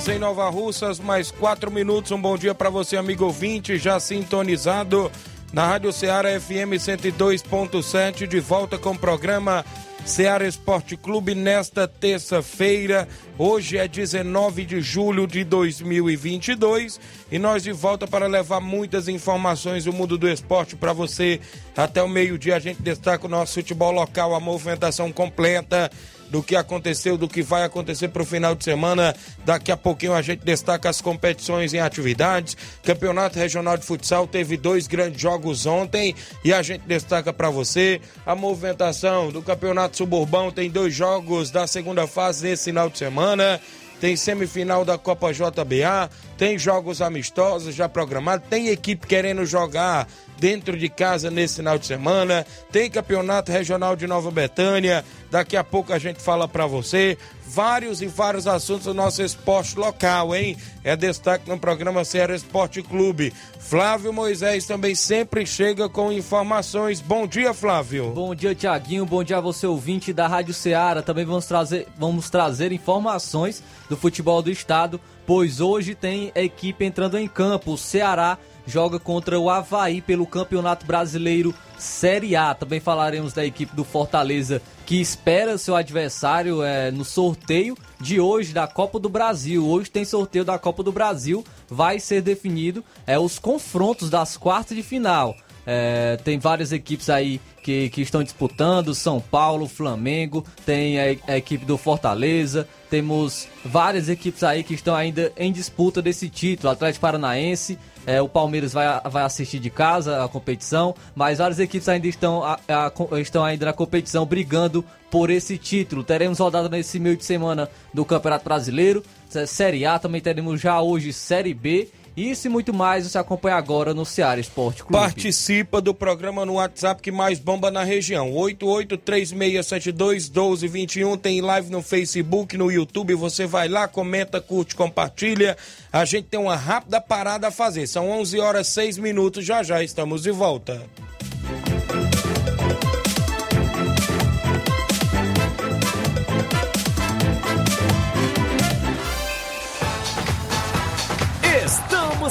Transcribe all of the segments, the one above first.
Horas em Nova Russas, mais 4 minutos. Um bom dia para você, amigo ouvinte, já sintonizado na Rádio Ceará FM 102.7, de volta com o programa Ceará Esporte Clube nesta terça-feira. Hoje é 19 de julho de 2022 e nós de volta para levar muitas informações do mundo do esporte para você. Até o meio-dia a gente destaca o nosso futebol local, a movimentação completa do que aconteceu, do que vai acontecer para o final de semana. Daqui a pouquinho a gente destaca as competições em atividades. Campeonato Regional de Futsal teve dois grandes jogos ontem e a gente destaca para você a movimentação do Campeonato Suburbão. Tem dois jogos da segunda fase nesse final de semana tem semifinal da Copa JBA, tem jogos amistosos já programados, tem equipe querendo jogar dentro de casa nesse final de semana. Tem campeonato regional de Nova Betânia. Daqui a pouco a gente fala para você vários e vários assuntos do nosso esporte local, hein? É destaque no programa Ceará Esporte Clube. Flávio Moisés também sempre chega com informações. Bom dia, Flávio. Bom dia, Tiaguinho. Bom dia a você, ouvinte da Rádio Ceará. Também vamos trazer, vamos trazer informações do futebol do estado, pois hoje tem equipe entrando em campo. O Ceará joga contra o Havaí pelo Campeonato Brasileiro Série A. Também falaremos da equipe do Fortaleza que espera seu adversário é, no sorteio de hoje da Copa do Brasil. Hoje tem sorteio da Copa do Brasil, vai ser definido é, os confrontos das quartas de final. É, tem várias equipes aí que, que estão disputando: São Paulo, Flamengo, tem a, a, equipe do Fortaleza, temos várias equipes aí que estão ainda em disputa desse título: Atlético Paranaense, é, o Palmeiras vai, vai assistir de casa a competição, mas várias equipes ainda estão, a, a, estão ainda na competição brigando por esse título. Teremos rodada nesse meio de semana do Campeonato Brasileiro, Série A, também teremos já hoje Série B isso e muito mais você acompanha agora no Ceará Esporte Clube. Participa do programa no WhatsApp que mais bomba na região. 8836721221. Tem live no Facebook, no YouTube. Você vai lá, comenta, curte, compartilha. A gente tem uma rápida parada a fazer. São 11 horas 6 minutos. Já já estamos de volta.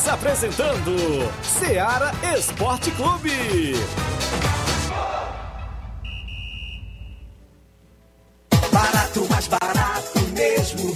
Apresentando Seara Esporte Clube. Barato, mais barato mesmo.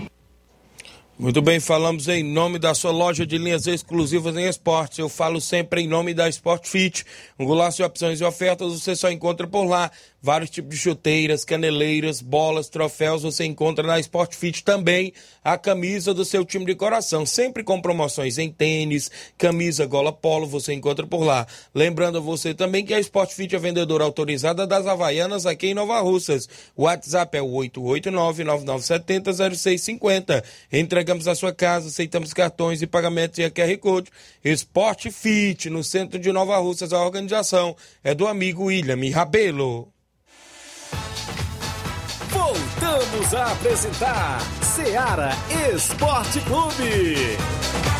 Muito bem, falamos em nome da sua loja de linhas exclusivas em esportes. Eu falo sempre em nome da Sport Fit. Um golaço de opções e ofertas você só encontra por lá. Vários tipos de chuteiras, caneleiras, bolas, troféus você encontra na Sport Fit também. A camisa do seu time de coração, sempre com promoções em tênis, camisa, gola polo, você encontra por lá. Lembrando a você também que a Sport Fit é vendedora autorizada das Havaianas aqui em Nova Russas. O WhatsApp é o 889-9970-0650. Entrega entregamos a sua casa, aceitamos cartões e pagamentos em QR Code. Esporte Fit, no centro de Nova Russas, a organização é do amigo William Rabelo. Voltamos a apresentar Seara Esporte Clube.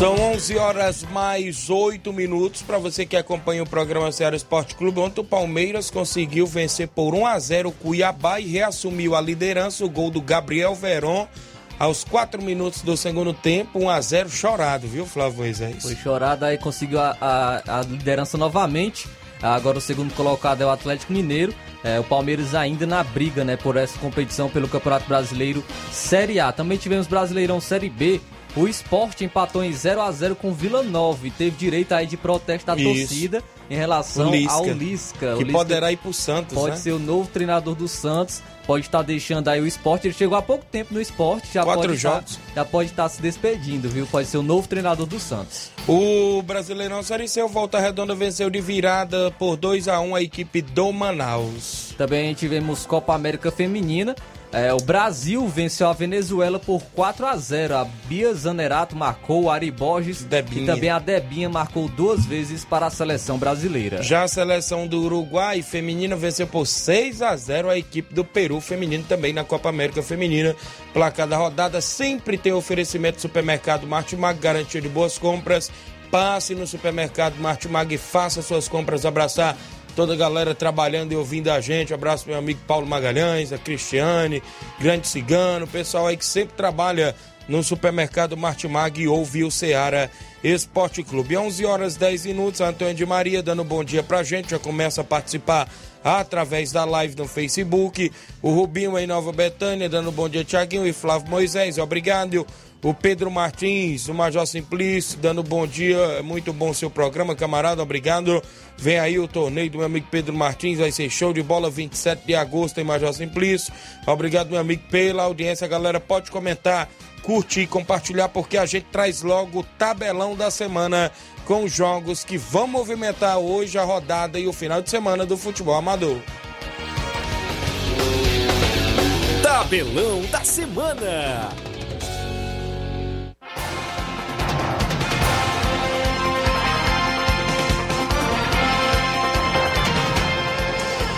São 11 horas mais 8 minutos para você que acompanha o programa Ceará Esporte Clube. Ontem o Palmeiras conseguiu vencer por 1 a 0 o Cuiabá e reassumiu a liderança. O gol do Gabriel Veron aos 4 minutos do segundo tempo, 1 a 0 chorado, viu, Flávio Moisés? Foi chorado, aí conseguiu a, a, a liderança novamente. Agora o segundo colocado é o Atlético Mineiro. É, o Palmeiras ainda na briga né, por essa competição pelo Campeonato Brasileiro Série A. Também tivemos Brasileirão Série B. O esporte empatou em 0 a 0 com Vila Nova e teve direito aí de protesto da Isso. torcida em relação Lisca, ao Lisca. Que Lisca poderá ir pro Santos, pode né? ser o novo treinador do Santos, pode estar deixando aí o esporte. Ele chegou há pouco tempo no esporte, já Quatro pode estar- jogos. já pode estar se despedindo, viu? Pode ser o novo treinador do Santos. O Brasileirão Série C, Volta Redonda venceu de virada por 2 a 1 a equipe do Manaus. Também tivemos Copa América Feminina. É, o Brasil venceu a Venezuela por 4 a 0 A Bia Zanerato marcou, o Ari Borges Debinha. e também a Debinha marcou duas vezes para a seleção brasileira. Já a seleção do Uruguai feminina venceu por 6 a 0 a equipe do Peru feminino também na Copa América Feminina. Placar da rodada sempre tem oferecimento do supermercado Martimag, garantia de boas compras. Passe no supermercado Martimag e faça suas compras. Abraçar toda a galera trabalhando e ouvindo a gente. Abraço meu amigo Paulo Magalhães, a Cristiane, Grande Cigano, o pessoal aí que sempre trabalha no supermercado Martimag e ouve o Ceará Esporte Clube. 11 horas 10 minutos, Antônio de Maria dando um bom dia pra gente, já começa a participar através da live no Facebook. O Rubinho em Nova Betânia dando um bom dia, Tiaguinho e Flávio Moisés, obrigado. O Pedro Martins, o Major Simplício, dando bom dia, é muito bom seu programa, camarada, obrigado. Vem aí o torneio do meu amigo Pedro Martins, vai ser show de bola 27 de agosto em Major Simplício. Obrigado, meu amigo, pela audiência, galera. Pode comentar, curtir, compartilhar, porque a gente traz logo o tabelão da semana com os jogos que vão movimentar hoje a rodada e o final de semana do futebol amador. Tabelão da semana.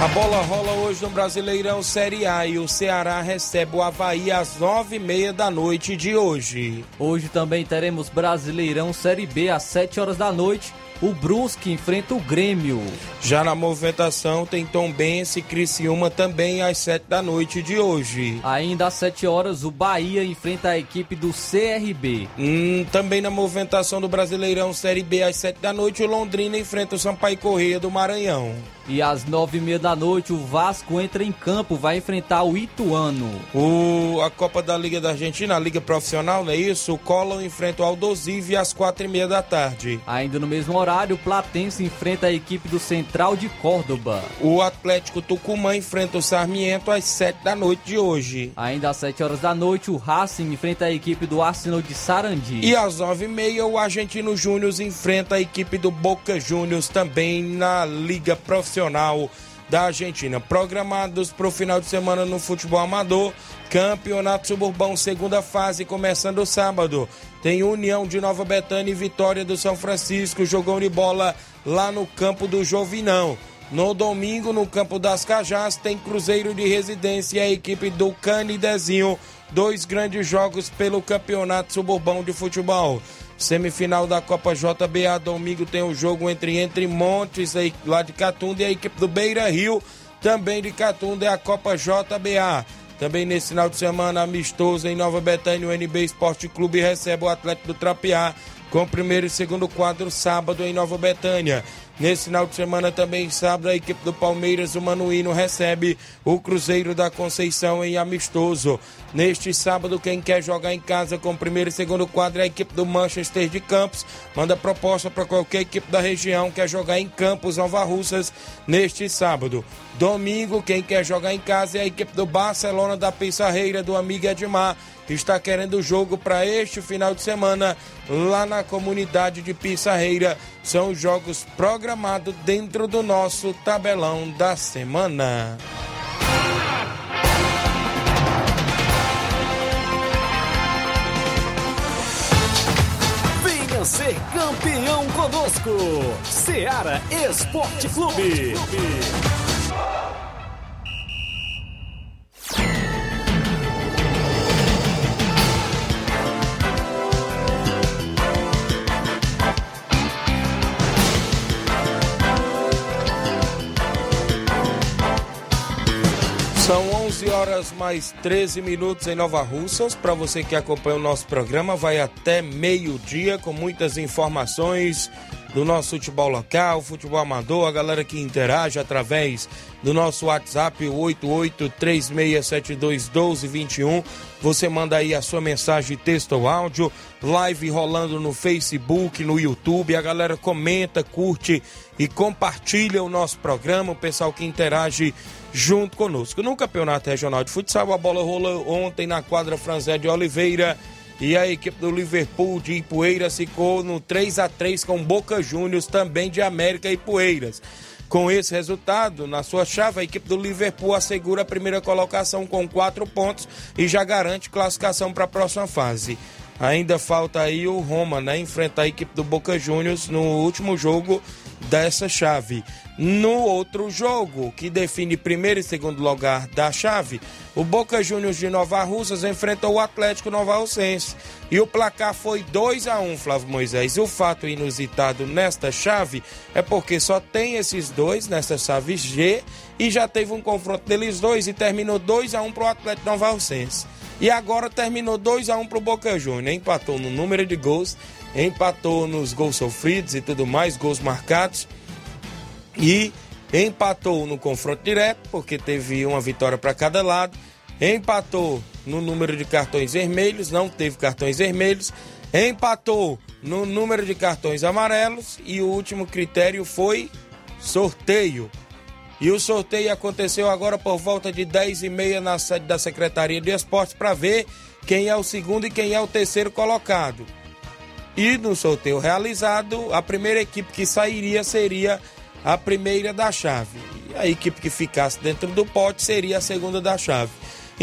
A bola rola hoje no Brasileirão Série A e o Ceará recebe o Havaí às nove e meia da noite de hoje. Hoje também teremos Brasileirão Série B às 7 horas da noite. O Brusque enfrenta o Grêmio. Já na movimentação tem Tombense e Criciúma também às sete da noite de hoje. Ainda às 7 horas, o Bahia enfrenta a equipe do CRB. Hum, também na movimentação do Brasileirão Série B às sete da noite, o Londrina enfrenta o Sampaio Correia do Maranhão. E às 9 e meia da noite, o Vasco entra em campo, vai enfrentar o Ituano. O, a Copa da Liga da Argentina, a Liga Profissional, não é isso? O Collor enfrenta o Aldosive às quatro e meia da tarde. Ainda no mesmo horário, o Platense enfrenta a equipe do Central de Córdoba. O Atlético Tucumã enfrenta o Sarmiento às sete da noite de hoje. Ainda às 7 horas da noite, o Racing enfrenta a equipe do Arsenal de Sarandi. E às nove e meia, o Argentino Júnior enfrenta a equipe do Boca Juniors também na Liga Profissional da Argentina. Programados para o final de semana no futebol amador, Campeonato Suburbão, segunda fase, começando sábado. Tem União de Nova Betânia e Vitória do São Francisco, jogão de bola lá no campo do Jovinão. No domingo, no campo das Cajás, tem Cruzeiro de Residência e a equipe do Canidezinho. Dois grandes jogos pelo Campeonato Suburbão de Futebol. Semifinal da Copa JBA, domingo tem o jogo entre Entre Montes, aí, lá de Catunda, e a equipe do Beira Rio, também de Catunda, é a Copa JBA. Também nesse final de semana, amistoso em Nova Betânia, o NB Esporte Clube recebe o Atlético do Trapiá com o primeiro e segundo quadro sábado em Nova Betânia. Nesse final de semana também, sábado, a equipe do Palmeiras, o Manuíno, recebe o Cruzeiro da Conceição em amistoso. Neste sábado, quem quer jogar em casa com o primeiro e segundo quadro é a equipe do Manchester de Campos. Manda proposta para qualquer equipe da região que quer jogar em Campos, Nova Russas, neste sábado. Domingo, quem quer jogar em casa é a equipe do Barcelona da Pissarreira, do amigo Edmar. está querendo o jogo para este final de semana lá na comunidade de Pissarreira. São jogos programados dentro do nosso tabelão da semana. Venha ser campeão conosco. Seara Esporte Clube. São 11 horas mais 13 minutos em Nova Russas. Para você que acompanha o nosso programa, vai até meio-dia com muitas informações do nosso futebol local, futebol amador, a galera que interage através do nosso WhatsApp 8836721221. Você manda aí a sua mensagem texto ou áudio, live rolando no Facebook, no YouTube. A galera comenta, curte e compartilha o nosso programa. O pessoal que interage junto conosco. No Campeonato Regional de Futsal, a bola rolou ontem na quadra Franzé de Oliveira. E a equipe do Liverpool de Ipueiras ficou no 3 a 3 com Boca Juniors, também de América e Poeiras. Com esse resultado, na sua chave, a equipe do Liverpool assegura a primeira colocação com quatro pontos e já garante classificação para a próxima fase. Ainda falta aí o Roma, né? Enfrentar a equipe do Boca Juniors no último jogo dessa chave. No outro jogo, que define primeiro e segundo lugar da chave, o Boca Juniors de Nova Russas enfrentou o Atlético Nova Russense. E o placar foi 2 a 1 Flávio Moisés. O fato inusitado nesta chave é porque só tem esses dois nesta chave G e já teve um confronto deles dois e terminou 2 a 1 para o Atlético Nova Russense. E agora terminou 2 a 1 para o Boca Juniors. Empatou no número de gols, empatou nos gols sofridos e tudo mais, gols marcados. E empatou no confronto direto, porque teve uma vitória para cada lado. Empatou no número de cartões vermelhos, não teve cartões vermelhos. Empatou no número de cartões amarelos. E o último critério foi sorteio. E o sorteio aconteceu agora por volta de 10h30 na sede da Secretaria de Esportes para ver quem é o segundo e quem é o terceiro colocado. E no sorteio realizado, a primeira equipe que sairia seria a primeira da chave. E a equipe que ficasse dentro do pote seria a segunda da chave.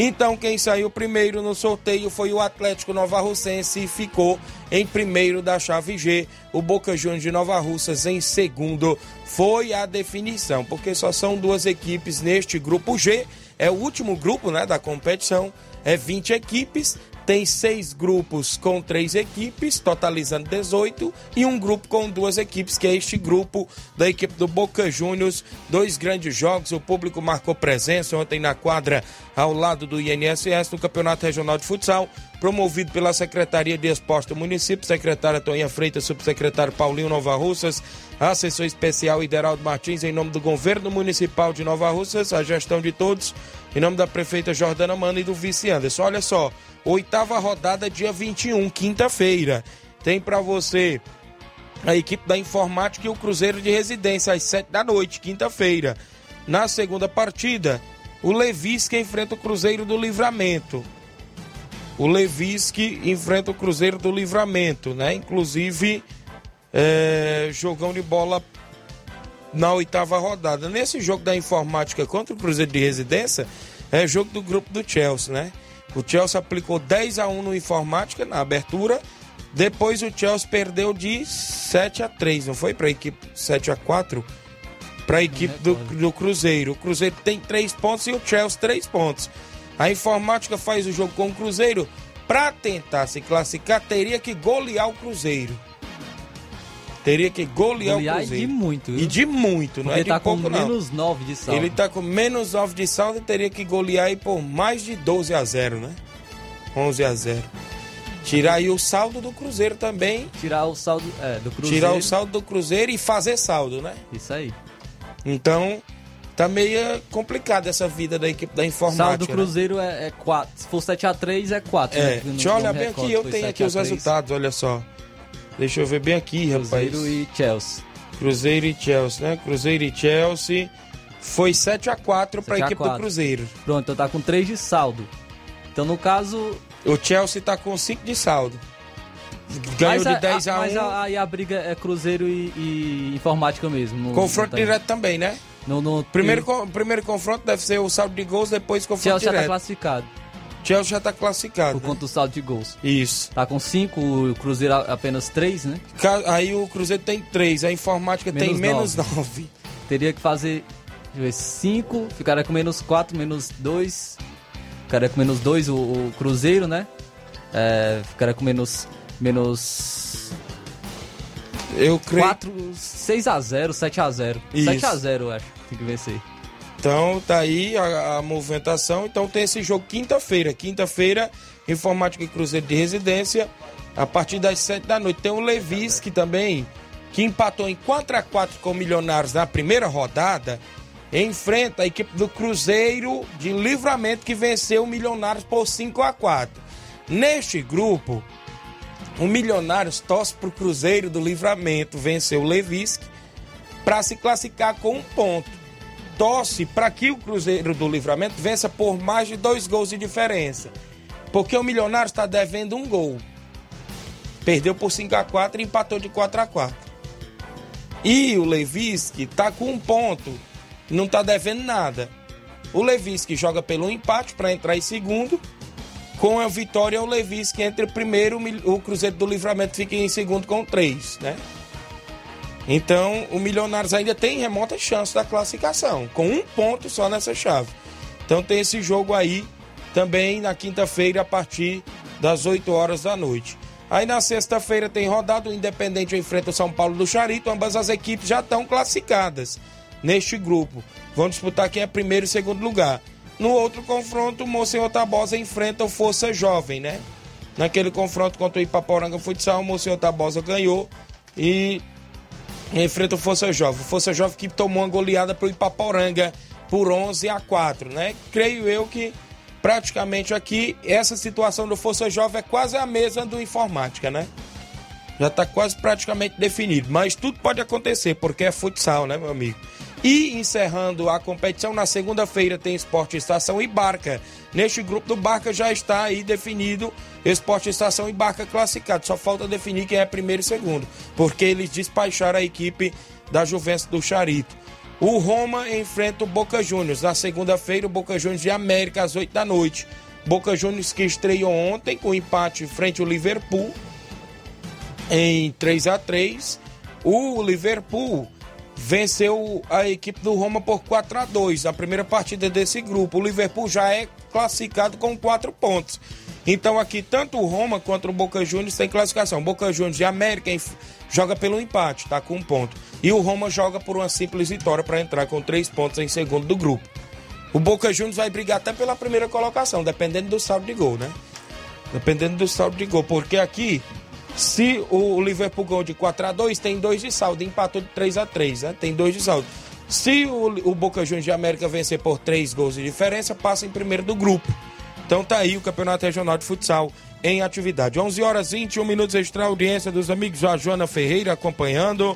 Então, quem saiu primeiro no sorteio foi o Atlético Nova Russense e ficou em primeiro da chave G. O Boca Juniors de Nova Russas em segundo. Foi a definição, porque só são duas equipes neste grupo G. É o último grupo né, da competição. É 20 equipes tem seis grupos com três equipes, totalizando 18, e um grupo com duas equipes, que é este grupo da equipe do Boca Juniors. Dois grandes jogos, o público marcou presença ontem na quadra ao lado do INSS no Campeonato Regional de Futsal, promovido pela Secretaria de Esporte do município, secretária Toninha Freitas, subsecretário Paulinho Nova Russas, assessor especial Ideraldo Martins, em nome do governo municipal de Nova Russas, a gestão de todos, em nome da prefeita Jordana Mano e do vice Anderson. Olha só, oitava rodada, dia 21, quinta-feira. Tem para você a equipe da informática e o Cruzeiro de Residência, às 7 da noite, quinta-feira. Na segunda partida, o Levisque enfrenta o Cruzeiro do Livramento. O Levisque enfrenta o Cruzeiro do Livramento, né? Inclusive, é, jogão de bola na oitava rodada. Nesse jogo da informática contra o Cruzeiro de Residência, é jogo do grupo do Chelsea, né? O Chelsea aplicou 10 a 1 no informática na abertura. Depois o Chelsea perdeu de 7 a 3, não foi para a equipe 7 a 4 para a equipe do, do Cruzeiro. O Cruzeiro tem 3 pontos e o Chelsea 3 pontos. A informática faz o jogo com o Cruzeiro. Para tentar se classificar, teria que golear o Cruzeiro. Teria que golear, Golear o e Cruzeiro. de muito, viu? E de muito, não Porque é de tá pouco com não. menos 9 de saldo. Ele tá com menos 9 de saldo e teria que golear aí por mais de 12 a 0, né? 11 a 0. Tirar aí o saldo do Cruzeiro também. Tirar o saldo é, do Cruzeiro. Tirar o saldo do Cruzeiro e fazer saldo, né? Isso aí. Então, tá meio complicado essa vida da equipe da informática. saldo do né? Cruzeiro é 4. Se for 7x3, é 4. É, deixa eu olhar bem aqui, eu tenho aqui os resultados, olha só. Deixa eu ver bem aqui, rapaz. Cruzeiro e Chelsea. Cruzeiro e Chelsea, né? Cruzeiro e Chelsea. Foi 7 a 4 para a 7 a equipe do 4. Cruzeiro. Pronto, então tá com 3 de saldo. Então, no caso, O Chelsea tá com 5 de saldo. Ganhou de 10 a, 1. Mas aí a briga é Cruzeiro e, e Informática mesmo. no- Confronto tem- direto também, né? No, no, Primeiro, e- co- primeiro confronto deve ser o saldo de gols, depois confronto Chelsea já tá direto. classificado Chelsea já tá classificado. por conta do saldo de gols. né? Isso. Tá com 5, o Cruzeiro apenas 3, né? Aí o Cruzeiro tem 3, a informática tem Menos menos nove. 9. Teria que fazer 5, ficaria com menos 4, menos 2. Ficaria com menos 2 o, o Cruzeiro, né? É, ficaria com menos. Menos. Eu creio. 4, 6 a 0 7 a 0 Isso. 7 a 0 eu acho. Tem que vencer. Então tá aí a, a movimentação. Então tem esse jogo quinta-feira. Quinta-feira, Informática e Cruzeiro de Residência, a partir das 7 da noite. Tem o Levis que também, que empatou em 4 a 4 com o Milionários na primeira rodada, enfrenta a equipe do Cruzeiro de Livramento que venceu o Milionários por 5 a 4 Neste grupo, o Milionários torce pro Cruzeiro do Livramento, venceu o Levisque, para se classificar com um ponto torce para que o Cruzeiro do Livramento vença por mais de dois gols de diferença. Porque o Milionário está devendo um gol. Perdeu por 5 a 4 e empatou de 4 a 4 E o Levisque está com um ponto, não está devendo nada. O Levisque joga pelo empate para entrar em segundo. Com a vitória, o Levisque entra em primeiro, o Cruzeiro do Livramento fica em segundo com três, né? Então, o Milionários ainda tem remota chance da classificação, com um ponto só nessa chave. Então, tem esse jogo aí também na quinta-feira, a partir das 8 horas da noite. Aí na sexta-feira tem rodada, o Independente enfrenta o São Paulo do Charito, ambas as equipes já estão classificadas neste grupo. Vão disputar quem é primeiro e segundo lugar. No outro confronto, o Monsenhor Tabosa enfrenta o Força Jovem, né? Naquele confronto contra o Ipaporanga Futsal, o Monsenhor Tabosa ganhou e enfrenta o Força Jovem. O Força Jovem que tomou uma goleada pro Ipaporanga por 11 a 4, né? Creio eu que praticamente aqui essa situação do Força Jovem é quase a mesma do Informática, né? Já está quase praticamente definido, mas tudo pode acontecer porque é futsal, né, meu amigo? E encerrando a competição, na segunda-feira tem Esporte Estação e Barca. Neste grupo do Barca já está aí definido Esporte Estação e Barca classificado. Só falta definir quem é primeiro e segundo, porque eles despacharam a equipe da Juventus do Charito. O Roma enfrenta o Boca Juniors. Na segunda-feira, o Boca Juniors de América, às 8 da noite. Boca Juniors que estreou ontem com empate frente ao Liverpool em 3 a 3 O Liverpool venceu a equipe do Roma por 4 a 2 na primeira partida desse grupo. O Liverpool já é classificado com 4 pontos. Então aqui tanto o Roma quanto o Boca Juniors tem classificação. Boca Juniors de América joga pelo empate, tá com um ponto. E o Roma joga por uma simples vitória para entrar com três pontos em segundo do grupo. O Boca Juniors vai brigar até pela primeira colocação, dependendo do saldo de gol, né? Dependendo do saldo de gol, porque aqui se o Liverpool ganhou de 4 a 2 tem 2 de saldo, empatou de 3 a 3 né? Tem 2 de saldo. Se o, o Boca Juniors de América vencer por 3 gols de diferença, passa em primeiro do grupo. Então tá aí o Campeonato Regional de Futsal em atividade. 11 horas 21 minutos extra audiência dos amigos a Joana Ferreira acompanhando.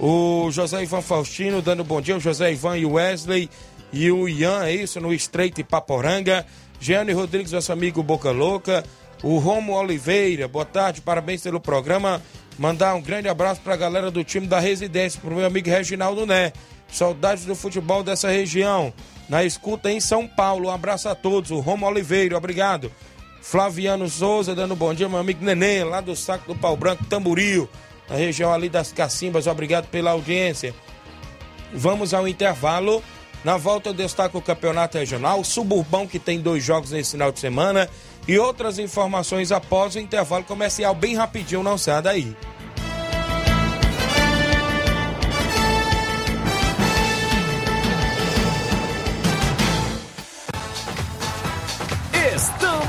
O José Ivan Faustino dando bom dia. O José Ivan e o Wesley e o Ian, é isso, no Estreito e Paporanga. Jeane Rodrigues, nosso amigo Boca Louca. O Romo Oliveira, boa tarde, parabéns pelo programa. Mandar um grande abraço pra galera do time da residência, pro meu amigo Reginaldo Né. Saudades do futebol dessa região. Na escuta em São Paulo. Um abraço a todos. O Romo Oliveira, obrigado. Flaviano Souza dando bom dia, meu amigo Nenê, lá do Saco do Pau Branco, Tamboril, na região ali das Cacimbas. Obrigado pela audiência. Vamos ao intervalo. Na volta eu destaco o campeonato regional, o Suburbão que tem dois jogos nesse final de semana e outras informações após o intervalo comercial bem rapidinho, não sai daí.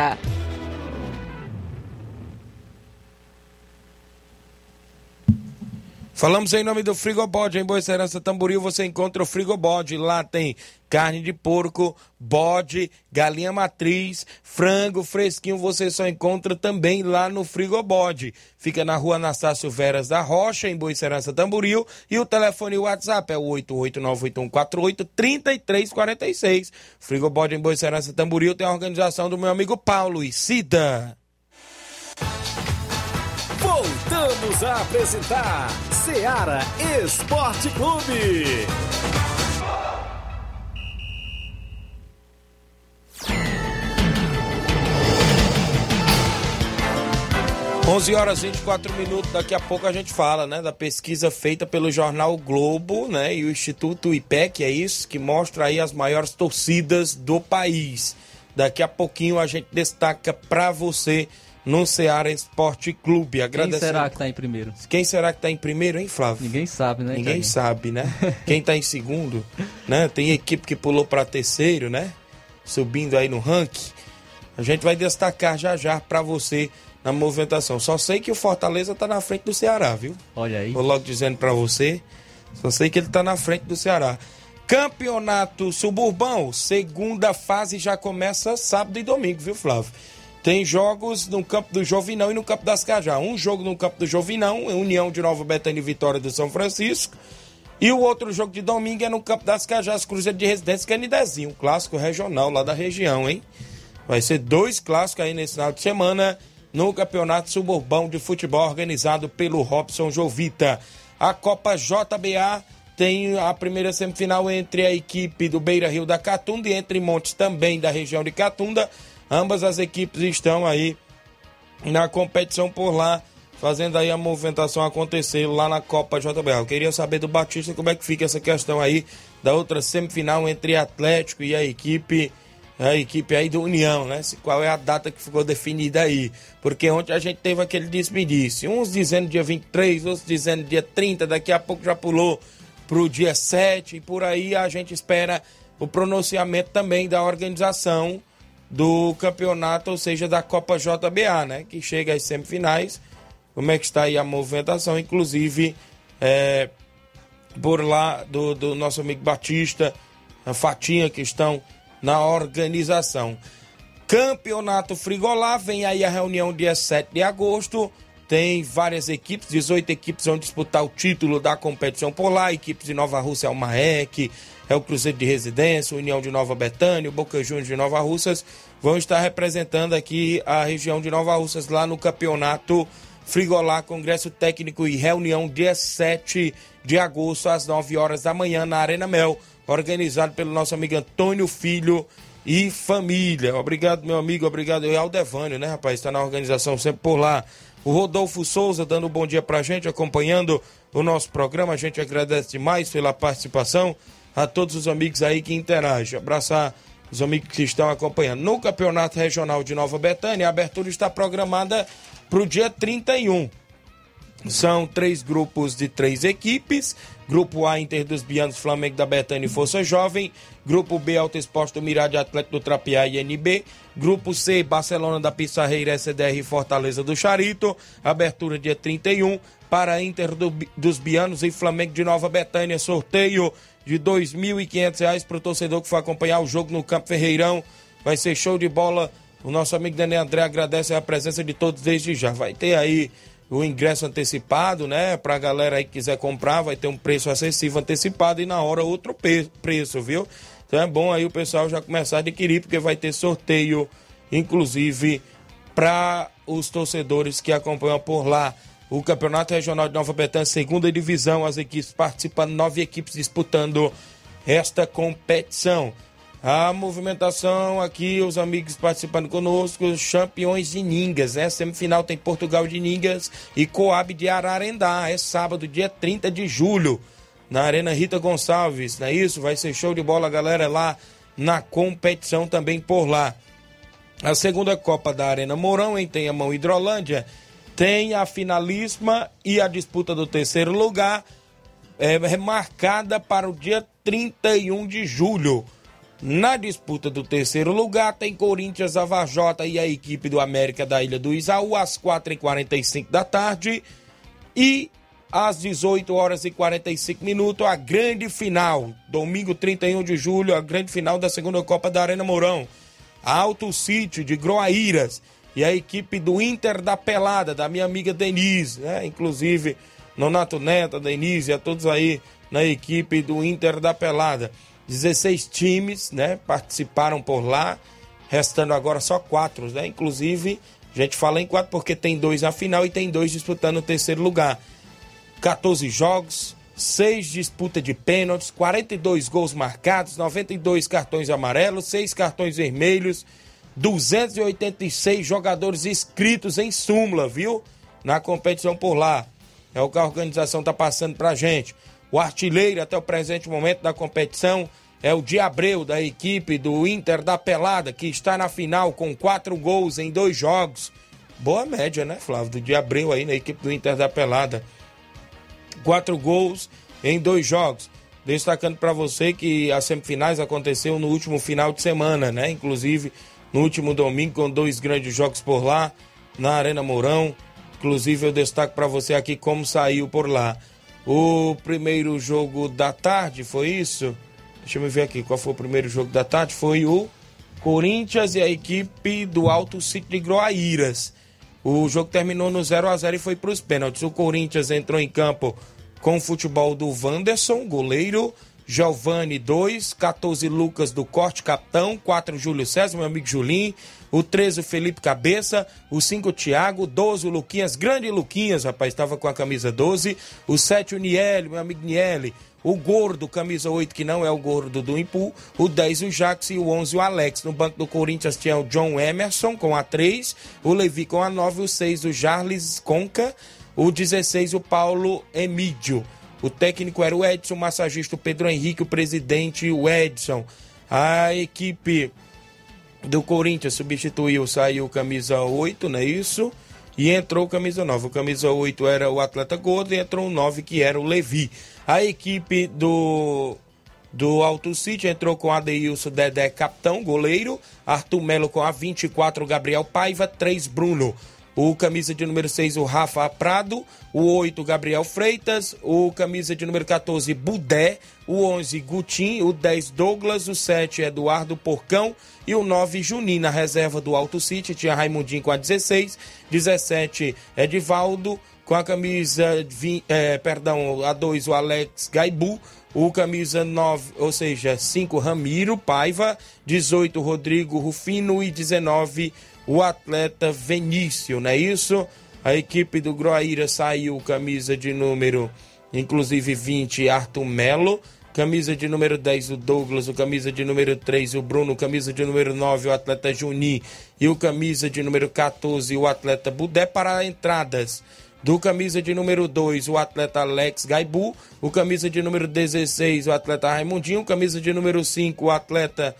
yeah. Falamos em nome do Frigobode. Em Boa Serança Tamboril você encontra o Frigobode. Lá tem carne de porco, bode, galinha matriz, frango fresquinho. Você só encontra também lá no Frigobode. Fica na rua Anastácio Veras da Rocha, em Boa Serança Tamboril. E o telefone WhatsApp é o 88981483346. Frigobode em Boa Serança Tamboril tem a organização do meu amigo Paulo e Cida. A apresentar Seara Esporte Clube. 11 horas e 24 minutos, daqui a pouco a gente fala, né, da pesquisa feita pelo jornal Globo, né, e o Instituto IPEC, é isso, que mostra aí as maiores torcidas do país. Daqui a pouquinho a gente destaca para você no Ceará Esporte Clube. Quem Agradecendo. será que tá em primeiro? Quem será que tá em primeiro, hein, Flávio? Ninguém sabe, né? Ninguém Thiaguinho? sabe, né? Quem tá em segundo, né? Tem equipe que pulou para terceiro, né? Subindo aí no ranking. A gente vai destacar já já para você na movimentação. Só sei que o Fortaleza tá na frente do Ceará, viu? Olha aí. Vou logo dizendo para você. Só sei que ele tá na frente do Ceará. Campeonato Suburbão, segunda fase já começa sábado e domingo, viu, Flávio? Tem jogos no campo do Jovinão e no campo das Cajá. Um jogo no campo do Jovinão, União de Nova Betânia e Vitória do São Francisco. E o outro jogo de domingo é no campo das Cajás, Cruzeiro de Residência, que é Nidezinho, um clássico regional lá da região, hein? Vai ser dois clássicos aí nesse final de semana no Campeonato Suburbão de Futebol organizado pelo Robson Jovita. A Copa JBA tem a primeira semifinal entre a equipe do Beira Rio da Catunda e entre Montes também da região de Catunda. Ambas as equipes estão aí na competição por lá, fazendo aí a movimentação acontecer lá na Copa JBA. Eu queria saber do Batista como é que fica essa questão aí da outra semifinal entre Atlético e a equipe a equipe aí do União, né? Qual é a data que ficou definida aí? Porque ontem a gente teve aquele despedice. Uns dizendo dia 23, outros dizendo dia 30, daqui a pouco já pulou pro dia 7 e por aí a gente espera o pronunciamento também da organização do campeonato, ou seja, da Copa JBA, né? Que chega às semifinais. Como é que está aí a movimentação? Inclusive, é, por lá do, do nosso amigo Batista, a Fatinha, que estão na organização. Campeonato Frigolá, vem aí a reunião dia 7 de agosto. Tem várias equipes, 18 equipes vão disputar o título da competição por lá. Equipes de Nova Rússia Marrec, é o Cruzeiro de Residência, União de Nova Betânia, o Boca Juniors de Nova Russas. Vão estar representando aqui a região de Nova Russas lá no campeonato Frigolá, Congresso Técnico e reunião dia 7 de agosto, às 9 horas da manhã, na Arena Mel, organizado pelo nosso amigo Antônio Filho e família. Obrigado, meu amigo, obrigado. E Aldevânio, né, rapaz? Está na organização sempre por lá. O Rodolfo Souza dando um bom dia pra gente, acompanhando o nosso programa. A gente agradece demais pela participação. A todos os amigos aí que interagem. Abraçar os amigos que estão acompanhando. No Campeonato Regional de Nova Betânia, a abertura está programada para o dia 31. São três grupos de três equipes. Grupo A, Inter dos Bianos, Flamengo da Betânia e Força Jovem. Grupo B, Alto Esporte do Mirade, Atlético do Trapiá e NB. Grupo C, Barcelona da Pissarreira, SDR e Fortaleza do Charito. Abertura dia 31 para Inter do- dos Bianos e Flamengo de Nova Betânia. Sorteio de R$ 2.500 para o torcedor que for acompanhar o jogo no Campo Ferreirão. Vai ser show de bola. O nosso amigo Daniel André agradece a presença de todos desde já. Vai ter aí o ingresso antecipado, né? Pra galera aí que quiser comprar, vai ter um preço acessível antecipado e na hora outro preço, viu? Então é bom aí o pessoal já começar a adquirir, porque vai ter sorteio, inclusive, para os torcedores que acompanham por lá. O Campeonato Regional de Nova Betânia, segunda divisão, as equipes participando, nove equipes disputando esta competição. A movimentação aqui, os amigos participando conosco, os campeões de Ningas, né? Semifinal tem Portugal de Ningas e Coab de Ararendá. É sábado, dia 30 de julho, na Arena Rita Gonçalves, não é isso? Vai ser show de bola, galera, lá na competição também por lá. A segunda Copa da Arena Mourão, em Tenhamão Hidrolândia, tem a finalíssima e a disputa do terceiro lugar é, marcada para o dia 31 de julho. Na disputa do terceiro lugar, tem Corinthians, a Vajota e a equipe do América da Ilha do Isaú, às 4h45 da tarde. E às 18 horas e 45 minutos, a grande final. Domingo 31 de julho, a grande final da segunda Copa da Arena Mourão. Alto Sítio de Groaíras e a equipe do Inter da Pelada, da minha amiga Denise, né? Inclusive, Nonato Neto, Denise, a todos aí na equipe do Inter da Pelada. 16 times, né, participaram por lá, restando agora só quatro, né? Inclusive, a gente fala em quatro porque tem dois na final e tem dois disputando o terceiro lugar. 14 jogos, 6 disputas de pênaltis, 42 gols marcados, 92 cartões amarelos, 6 cartões vermelhos, 286 jogadores inscritos em súmula, viu? Na competição por lá. É o que a organização está passando pra gente. O artilheiro até o presente momento da competição é o Diabreu, da equipe do Inter da Pelada, que está na final com quatro gols em dois jogos. Boa média, né, Flávio? Do Diabreu aí na equipe do Inter da Pelada. Quatro gols em dois jogos. Destacando para você que as semifinais aconteceu no último final de semana, né? Inclusive no último domingo, com dois grandes jogos por lá, na Arena Mourão. Inclusive, eu destaco para você aqui como saiu por lá. O primeiro jogo da tarde foi isso? Deixa eu ver aqui qual foi o primeiro jogo da tarde. Foi o Corinthians e a equipe do Alto City de Groaíras. O jogo terminou no 0 a 0 e foi para os pênaltis. O Corinthians entrou em campo com o futebol do Wanderson, goleiro. Giovanni 2, 14 Lucas do Corte Capitão, 4 Júlio César, meu amigo Julinho, o 13 Felipe Cabeça, o 5 Thiago, 12 o Luquinhas, grande Luquinhas, rapaz, estava com a camisa 12, o 7 o Niele, meu amigo Niele, o gordo, camisa 8, que não é o gordo do Impu, o 10 o Jax e o 11 o Alex. No banco do Corinthians tinha o John Emerson com a 3, o Levi com a 9, o 6 o Charles Conca, o 16 o Paulo Emídio. O técnico era o Edson, o massagista o Pedro Henrique, o presidente o Edson. A equipe do Corinthians substituiu, saiu camisa 8, não é isso? E entrou camisa 9. O camisa 8 era o atleta gordo e entrou o 9 que era o Levi. A equipe do do Alto City entrou com Adeilson Dedé, capitão, goleiro. Arthur Melo com a 24, Gabriel Paiva, 3, Bruno. O camisa de número 6, o Rafa Prado. O 8, Gabriel Freitas. O camisa de número 14, Budé. O 11, Gutim. O 10, Douglas. O 7, Eduardo Porcão. E o 9, Juninho. Na reserva do Alto City tinha Raimundinho com a 16. 17, Edivaldo. Com a camisa, é, perdão, a 2, o Alex Gaibu. O camisa 9, ou seja, 5, Ramiro Paiva. 18, Rodrigo Rufino. E 19, o atleta Venício, não é isso? A equipe do Groaíra saiu camisa de número, inclusive 20, Arthur Melo. Camisa de número 10, o Douglas. O camisa de número 3, o Bruno. Camisa de número 9, o atleta Juninho. E o camisa de número 14, o atleta Budé. Para entradas, do camisa de número 2, o atleta Alex Gaibu. O camisa de número 16, o atleta Raimundinho. Camisa de número 5, o atleta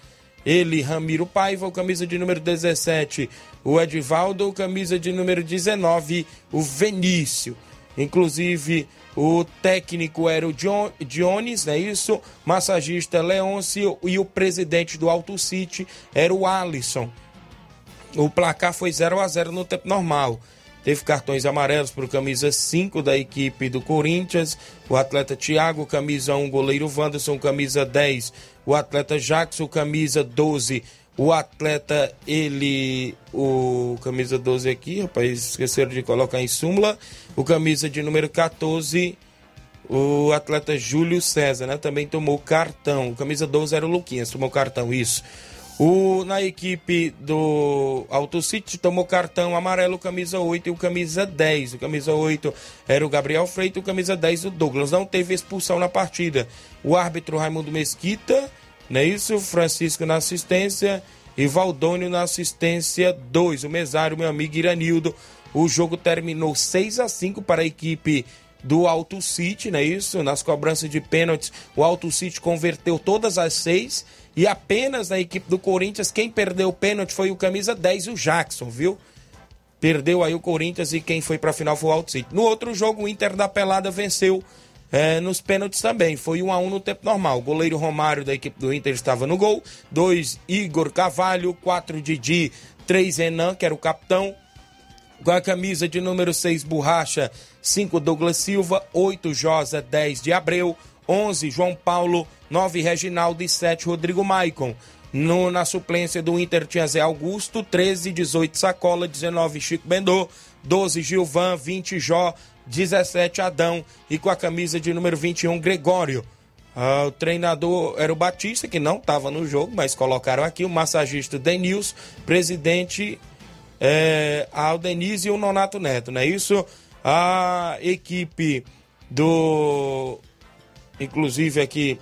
ele, Ramiro Paiva, camisa de número 17, o Edivaldo, o camisa de número 19, o Venício. Inclusive, o técnico era o John, Jones, é isso? Massagista Leôncio e o presidente do Alto City era o Alisson. O placar foi 0 a 0 no tempo normal. Teve cartões amarelos para o camisa 5 da equipe do Corinthians, o atleta Thiago, camisa 1, goleiro Wanderson, camisa 10, o atleta Jackson, camisa 12, o atleta, ele, o camisa 12 aqui, rapaz, esqueceram de colocar em súmula, o camisa de número 14, o atleta Júlio César, né, também tomou cartão, camisa 12 era o Luquinhas, tomou cartão, isso. O, na equipe do Auto City tomou cartão amarelo, camisa 8 e o camisa 10. O camisa 8 era o Gabriel Freitas, o camisa 10 o Douglas. Não teve expulsão na partida. O árbitro Raimundo Mesquita não é isso? Francisco na assistência e Valdônio na assistência 2. O mesário, meu amigo Iranildo. O jogo terminou 6 a 5 para a equipe do Alto City, não é isso? Nas cobranças de pênaltis, o Alto City converteu todas as seis e apenas na equipe do Corinthians, quem perdeu o pênalti foi o camisa 10, o Jackson, viu? Perdeu aí o Corinthians e quem foi para a final foi o Alto City. No outro jogo, o Inter da Pelada venceu é, nos pênaltis também. Foi 1 um a 1 um no tempo normal. O goleiro Romário da equipe do Inter estava no gol. 2, Igor Cavalho. 4, Didi. 3, Renan, que era o capitão. Com a camisa de número 6, Borracha. 5, Douglas Silva. 8, Josa. 10, de Abreu. 11, João Paulo. 9, Reginaldo. E 7, Rodrigo Maicon. No, na suplência do Inter tinha Zé Augusto, 13, 18 Sacola, 19 Chico Bendô, 12 Gilvan, 20 Jó, 17 Adão e com a camisa de número 21 Gregório. Ah, o treinador era o Batista, que não estava no jogo, mas colocaram aqui o massagista Denils, presidente é, Aldenise e o Nonato Neto, não é isso? A equipe do. Inclusive aqui.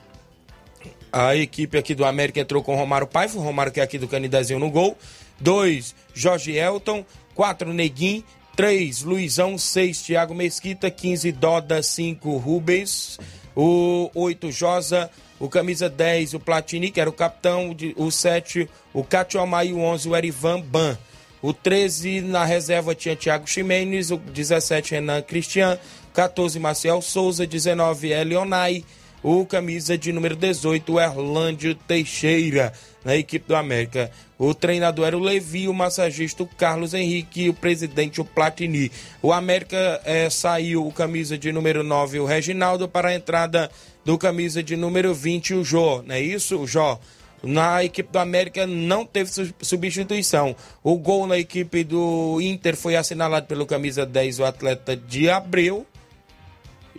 A equipe aqui do América entrou com Romário Paiva, Romário que é aqui do Canidezinho no gol. 2, Jorge Elton. 4, Neguim. 3, Luizão. 6, Thiago Mesquita. 15, Doda. 5, Rubens. O 8, Josa. O camisa 10, o Platini, que era o capitão. O 7, o Catiomar. E o 11, o Erivan Ban. O 13, na reserva, tinha Thiago Ximenes. O 17, Renan Cristian. 14, Marcel Souza. 19, Elionai. O camisa de número 18, o Erlândio Teixeira, na equipe do América. O treinador era o Levi, o massagista o Carlos Henrique e o presidente o Platini. O América eh, saiu o camisa de número 9, o Reginaldo, para a entrada do camisa de número 20, o Jô. Não é isso, o? Na equipe do América não teve substituição. O gol na equipe do Inter foi assinalado pelo camisa 10, o atleta de Abreu.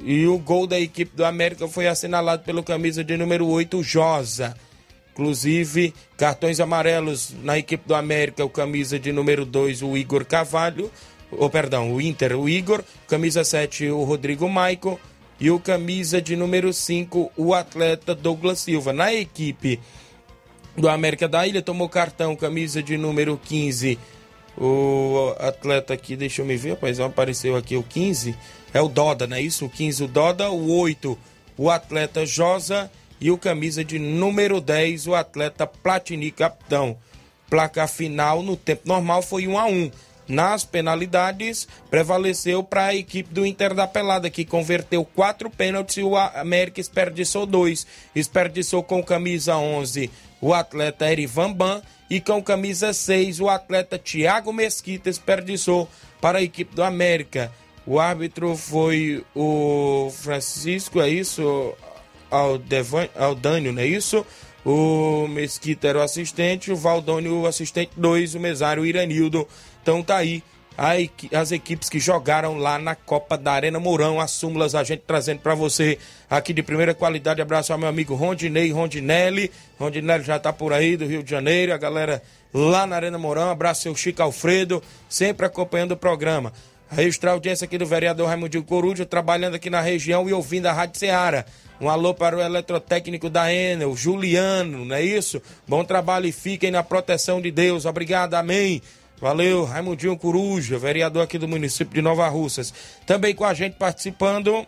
E o gol da equipe do América foi assinalado pelo camisa de número 8, Josa. Inclusive, cartões amarelos na equipe do América, o camisa de número 2, o Igor Cavalho. Ou, perdão, o Inter, o Igor. Camisa 7, o Rodrigo Maico. E o camisa de número 5, o atleta Douglas Silva. Na equipe do América da Ilha, tomou cartão, camisa de número 15. O atleta aqui, deixa eu me ver, rapaz, apareceu aqui o 15. É o Doda, não é isso? O 15, o Doda. O 8, o atleta Josa. E o camisa de número 10, o atleta Platini Capitão. Placar final no tempo normal foi 1 a 1 Nas penalidades, prevaleceu para a equipe do Inter da Pelada, que converteu quatro pênaltis e o América desperdiçou dois. Desperdiçou com camisa 11 o atleta Erivan Ban e com camisa 6 o atleta Thiago Mesquita desperdiçou para a equipe do América. O árbitro foi o Francisco, é isso? Aldânio, não é isso? O Mesquita era o assistente, o Valdônio o assistente 2, o mesário Iranildo. Então tá aí as equipes que jogaram lá na Copa da Arena Mourão, as súmulas, a gente trazendo para você aqui de primeira qualidade. Abraço ao meu amigo Rondinei Rondinelli. Rondinelli já tá por aí do Rio de Janeiro, a galera lá na Arena Mourão. Abraço seu Chico Alfredo, sempre acompanhando o programa. Registrar a audiência aqui do vereador Raimundinho Coruja, trabalhando aqui na região e ouvindo a Rádio Ceará. Um alô para o eletrotécnico da Enel, Juliano, não é isso? Bom trabalho e fiquem na proteção de Deus. Obrigado, amém. Valeu, Raimundinho Coruja, vereador aqui do município de Nova Russas. Também com a gente participando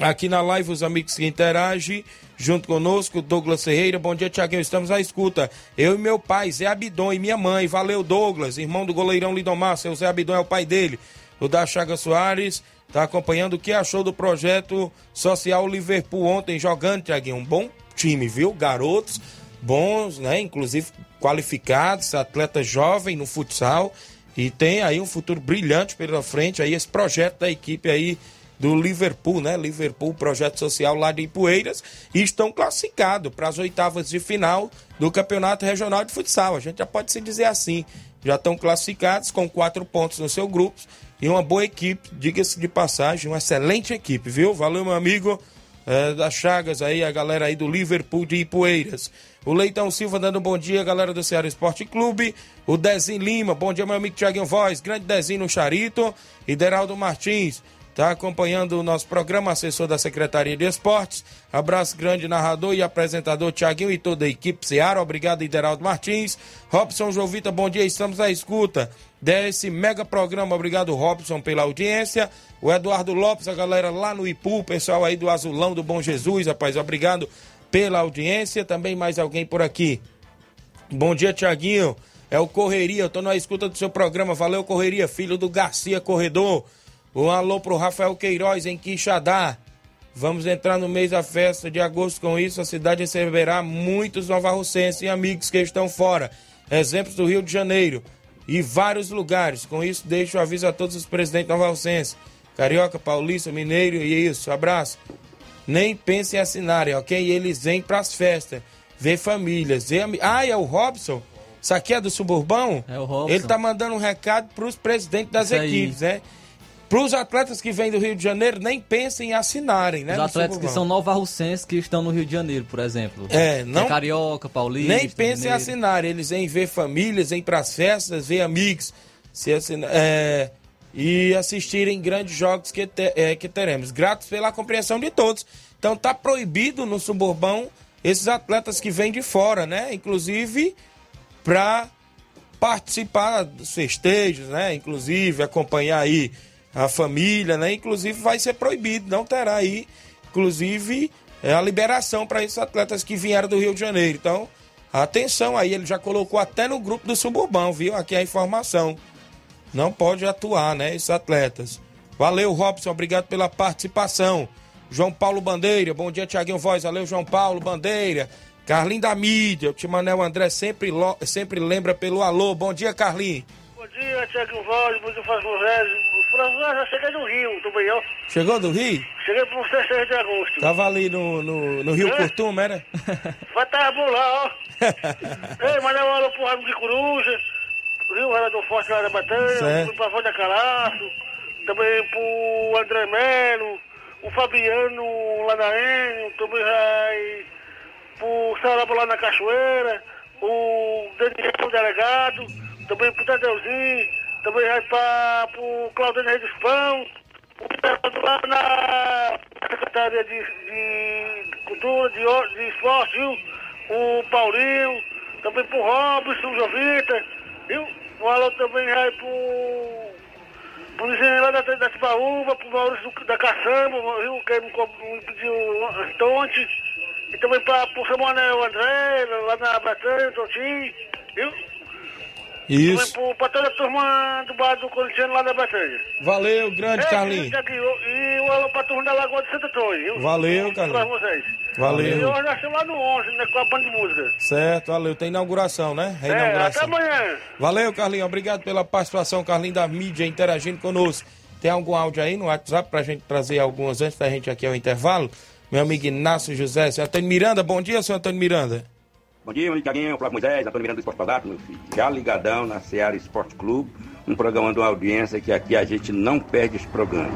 aqui na live, os amigos que interagem junto conosco, Douglas Ferreira. Bom dia, Tiaguinho. Estamos à escuta. Eu e meu pai, Zé Abidon, e minha mãe. Valeu, Douglas, irmão do goleirão Lidomar. Seu Zé Abidon é o pai dele o da Chaga Soares, está acompanhando o que achou do projeto social Liverpool ontem jogando, Tiaguinho. Um bom time, viu? Garotos bons, né? Inclusive qualificados, atleta jovem no futsal. E tem aí um futuro brilhante pela frente, aí esse projeto da equipe aí do Liverpool, né? Liverpool, projeto social lá de Ipueiras, e estão classificados para as oitavas de final do Campeonato Regional de Futsal. A gente já pode se dizer assim. Já estão classificados com quatro pontos no seu grupo e uma boa equipe, diga-se de passagem, uma excelente equipe, viu? Valeu, meu amigo é, das Chagas aí, a galera aí do Liverpool de Ipueiras. O Leitão Silva dando um bom dia, galera do Ceará Esporte Clube. O Dezinho Lima, bom dia, meu amigo Tiaguinho Voz, grande Dezinho no Charito. E Martins, está acompanhando o nosso programa, assessor da Secretaria de Esportes. Abraço grande, narrador e apresentador Tiaguinho e toda a equipe Seara. Obrigado, Ideraldo Martins. Robson Jovita, bom dia, estamos à escuta desse mega programa. Obrigado, Robson, pela audiência. O Eduardo Lopes, a galera lá no Ipu, pessoal aí do Azulão do Bom Jesus, rapaz, obrigado pela audiência. Também mais alguém por aqui. Bom dia, Tiaguinho. É o Correria, eu tô na escuta do seu programa. Valeu, Correria, filho do Garcia Corredor. Um alô pro Rafael Queiroz em Quixadá. Vamos entrar no mês da festa de agosto com isso. A cidade receberá muitos novarrocenses e amigos que estão fora. Exemplos do Rio de Janeiro e vários lugares. Com isso, deixo o aviso a todos os presidentes novarrocenses. Carioca, Paulista, Mineiro e isso. Abraço. Nem pensem em assinarem, ok? Eles vêm pras festas. Ver famílias. Ver am... Ah, é o Robson? Isso aqui é do Suburbão? É o Robson. Ele tá mandando um recado pros presidentes das Isso aí. equipes, né? Para os atletas que vêm do Rio de Janeiro, nem pensem em assinarem, né? Os atletas que são novarrocenses que estão no Rio de Janeiro, por exemplo. É, não- Carioca, Paulista. Nem pensem em assinar. Eles vêm ver famílias, vêm para as festas, ver amigos se assina- é, e assistirem grandes jogos que, te- é, que teremos. Gratos pela compreensão de todos. Então tá proibido no suburbão esses atletas que vêm de fora, né? Inclusive para participar dos festejos, né? Inclusive acompanhar aí a família, né? Inclusive vai ser proibido, não terá aí, inclusive, é, a liberação para esses atletas que vieram do Rio de Janeiro. Então, atenção aí, ele já colocou até no grupo do Suburbão, viu? Aqui a informação. Não pode atuar, né? Esses atletas. Valeu, Robson, obrigado pela participação. João Paulo Bandeira, bom dia, Tiaguinho Voz. Valeu, João Paulo Bandeira. Carlinho da mídia, o Timanel André sempre, lo- sempre lembra pelo alô. Bom dia, Carlinho. Bom dia, Tiago Voz, bom dia, Fábio Francisco já cheguei no Rio, do Banhão. Chegou do Rio? Cheguei pro 16 de agosto. Tava ali no, no, no Rio É? Curtum, era? Vai estar bom lá, ó. Ei, mandar um alô pro Ramo de Coruja, Rio Vereador Forte lá da Batanha, pro Pavão da Calaço, também pro André Melo, o Fabiano lá na Enio, também vai pro Sarabo lá na Cachoeira, o Daniel o delegado, também pro Tadeuzinho, também vai pra, pro Claudênio Reis Pão, o delegado lá na Secretaria de, de Cultura, de, de Esporte, viu? O Paulinho, também pro Robson, Jovita, viu? Um alô também vai pro pro Luizinho lá da, da Tibaúba, pro Maurício do- da Caçamba, viu? Que me, pediu Tonte. E também pra, pro Samuel André, lá na Bretanha, Tontinho, viu? Isso. Pra toda a turma do bar do Corintiano lá da Bretanha. Valeu, grande É, Carlinho. Tiaguinho, E um alô pra turma da Lagoa de Santo Antônio? Valeu, Pra Carlinho. vocês. E Valeu. hoje nós estamos lá no 11, né, com a banda de música. Certo, valeu. Tem inauguração, né? É, até Reinauguração. amanhã. Valeu, Carlinho. Obrigado pela participação, Carlinho da mídia, interagindo conosco. Tem algum áudio aí no WhatsApp pra gente trazer algumas antes da gente aqui ao intervalo? Meu amigo Inácio José, seu Antônio Miranda. Bom dia, seu Antônio Miranda. Bom dia, Tiaguinho, Flávio Moisés, Antônio Miranda do Esporte Padato, meu filho. Já ligadão na Seara Esporte Clube, um programa de uma audiência que aqui a gente não perde esse programa.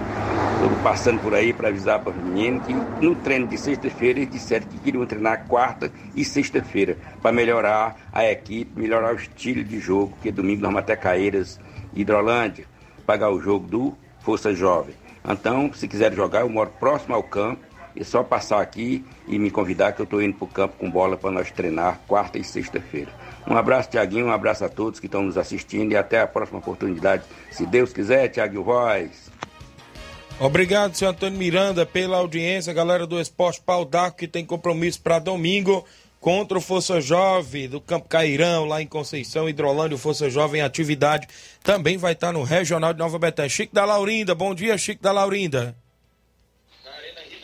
Estou passando por aí para avisar para os meninos que no treino de sexta-feira eles disseram que queriam treinar quarta e sexta-feira para melhorar a equipe, melhorar o estilo de jogo, porque domingo nós vamos até Caeiras, Hidrolândia, pagar o jogo do Força Jovem. Então, se quiser jogar, eu moro próximo ao campo, é só passar aqui e me convidar que eu estou indo para o campo com bola para nós treinar quarta e sexta-feira. Um abraço, Tiaguinho, um abraço a todos que estão nos assistindo e até a próxima oportunidade. Se Deus quiser, Tiaguinho Voz. Obrigado, seu Antônio Miranda, pela audiência. Galera do Esporte Pau d'Arco, que tem compromisso para domingo contra o Força Jovem do Campo Cairão, lá em Conceição, Hidrolândia. O Força Jovem em atividade também vai estar no Regional de Nova Betânia. Chico da Laurinda, bom dia, Chico da Laurinda.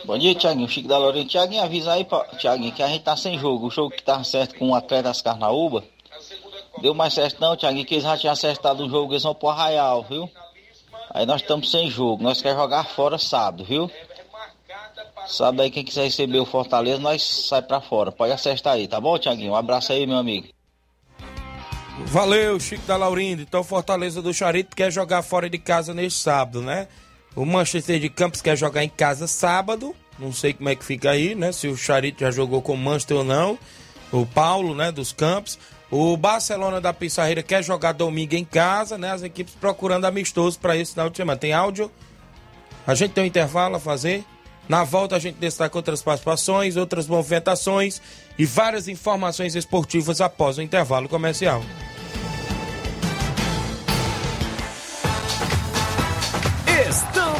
Bom dia, Tiaguinho. Chico da Lourinha. Tiaguinho, avisa aí, pra... Tiaguinho, que a gente tá sem jogo. O jogo que tava certo com o atleta das Carnaúba. Deu mais certo não, Tiaguinho, que eles já tinham acertado o jogo, eles vão pro Arraial, viu? Aí nós estamos sem jogo. Nós queremos jogar fora sábado, viu? Sábado aí, quem quiser receber o Fortaleza, nós sai pra fora. Pode acertar aí, tá bom, Tiaguinho? Um abraço aí, meu amigo. Valeu, Chico da Laurinda. Então, Fortaleza do Charito quer jogar fora de casa neste sábado, né? O Manchester de Campos quer jogar em casa sábado. Não sei como é que fica aí, né? Se o Charito já jogou com o Manchester ou não. O Paulo, né, dos Campos. O Barcelona da Pissarreira quer jogar domingo em casa, né? As equipes procurando amistoso para esse final de semana. Tem áudio? A gente tem um intervalo a fazer. Na volta a gente destaca outras participações, outras movimentações e várias informações esportivas após o intervalo comercial.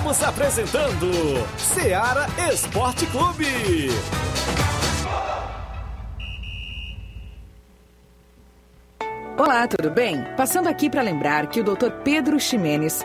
Estamos apresentando Seara Esporte Clube. Olá, tudo bem? Passando aqui para lembrar que o Dr. Pedro Ximenes,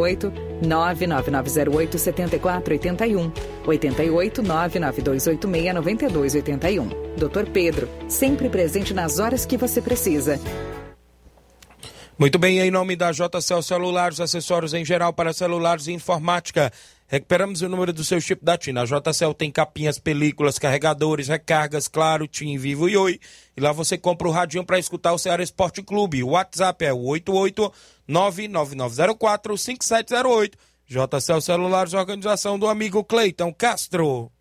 88 99908 7481. 88 99286 9281. Doutor Pedro, sempre presente nas horas que você precisa. Muito bem, em nome da JCL Celulares, acessórios em geral para celulares e informática. Recuperamos o número do seu chip da TIM. A JCL tem capinhas, películas, carregadores, recargas, claro, TIM, Vivo e Oi. E lá você compra o radinho para escutar o Ceará Esporte Clube. O WhatsApp é 88 99904-5708. JCL Celulares, organização do amigo Cleiton Castro.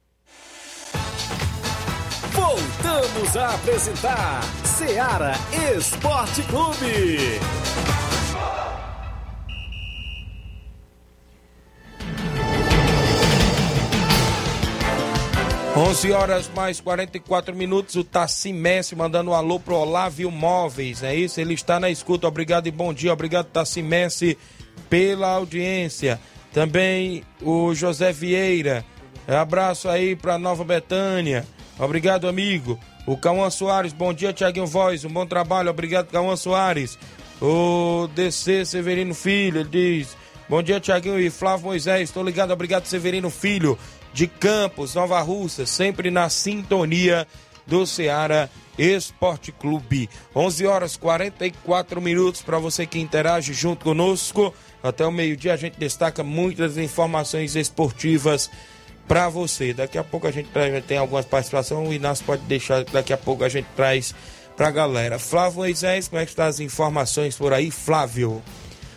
Voltamos a apresentar Seara Esporte Clube. 11 horas mais 44 minutos, o Tassi Messi mandando um alô pro Olávio Móveis, é isso? Ele está na escuta, obrigado e bom dia, obrigado Tassi Messi pela audiência. Também o José Vieira, abraço aí pra Nova Betânia, obrigado amigo. O Cauã Soares, bom dia Tiaguinho Voz, um bom trabalho, obrigado Cauã Soares. O DC Severino Filho, ele diz, bom dia Tiaguinho e Flávio Moisés, estou ligado, obrigado Severino Filho de Campos, Nova Russa, sempre na sintonia do Ceará Esporte Clube. 11 horas 44 minutos para você que interage junto conosco. Até o meio-dia a gente destaca muitas informações esportivas para você. Daqui a pouco a gente tem algumas participações, o Inácio pode deixar, daqui a pouco a gente traz para a galera. Flávio Moisés, como é que estão as informações por aí, Flávio?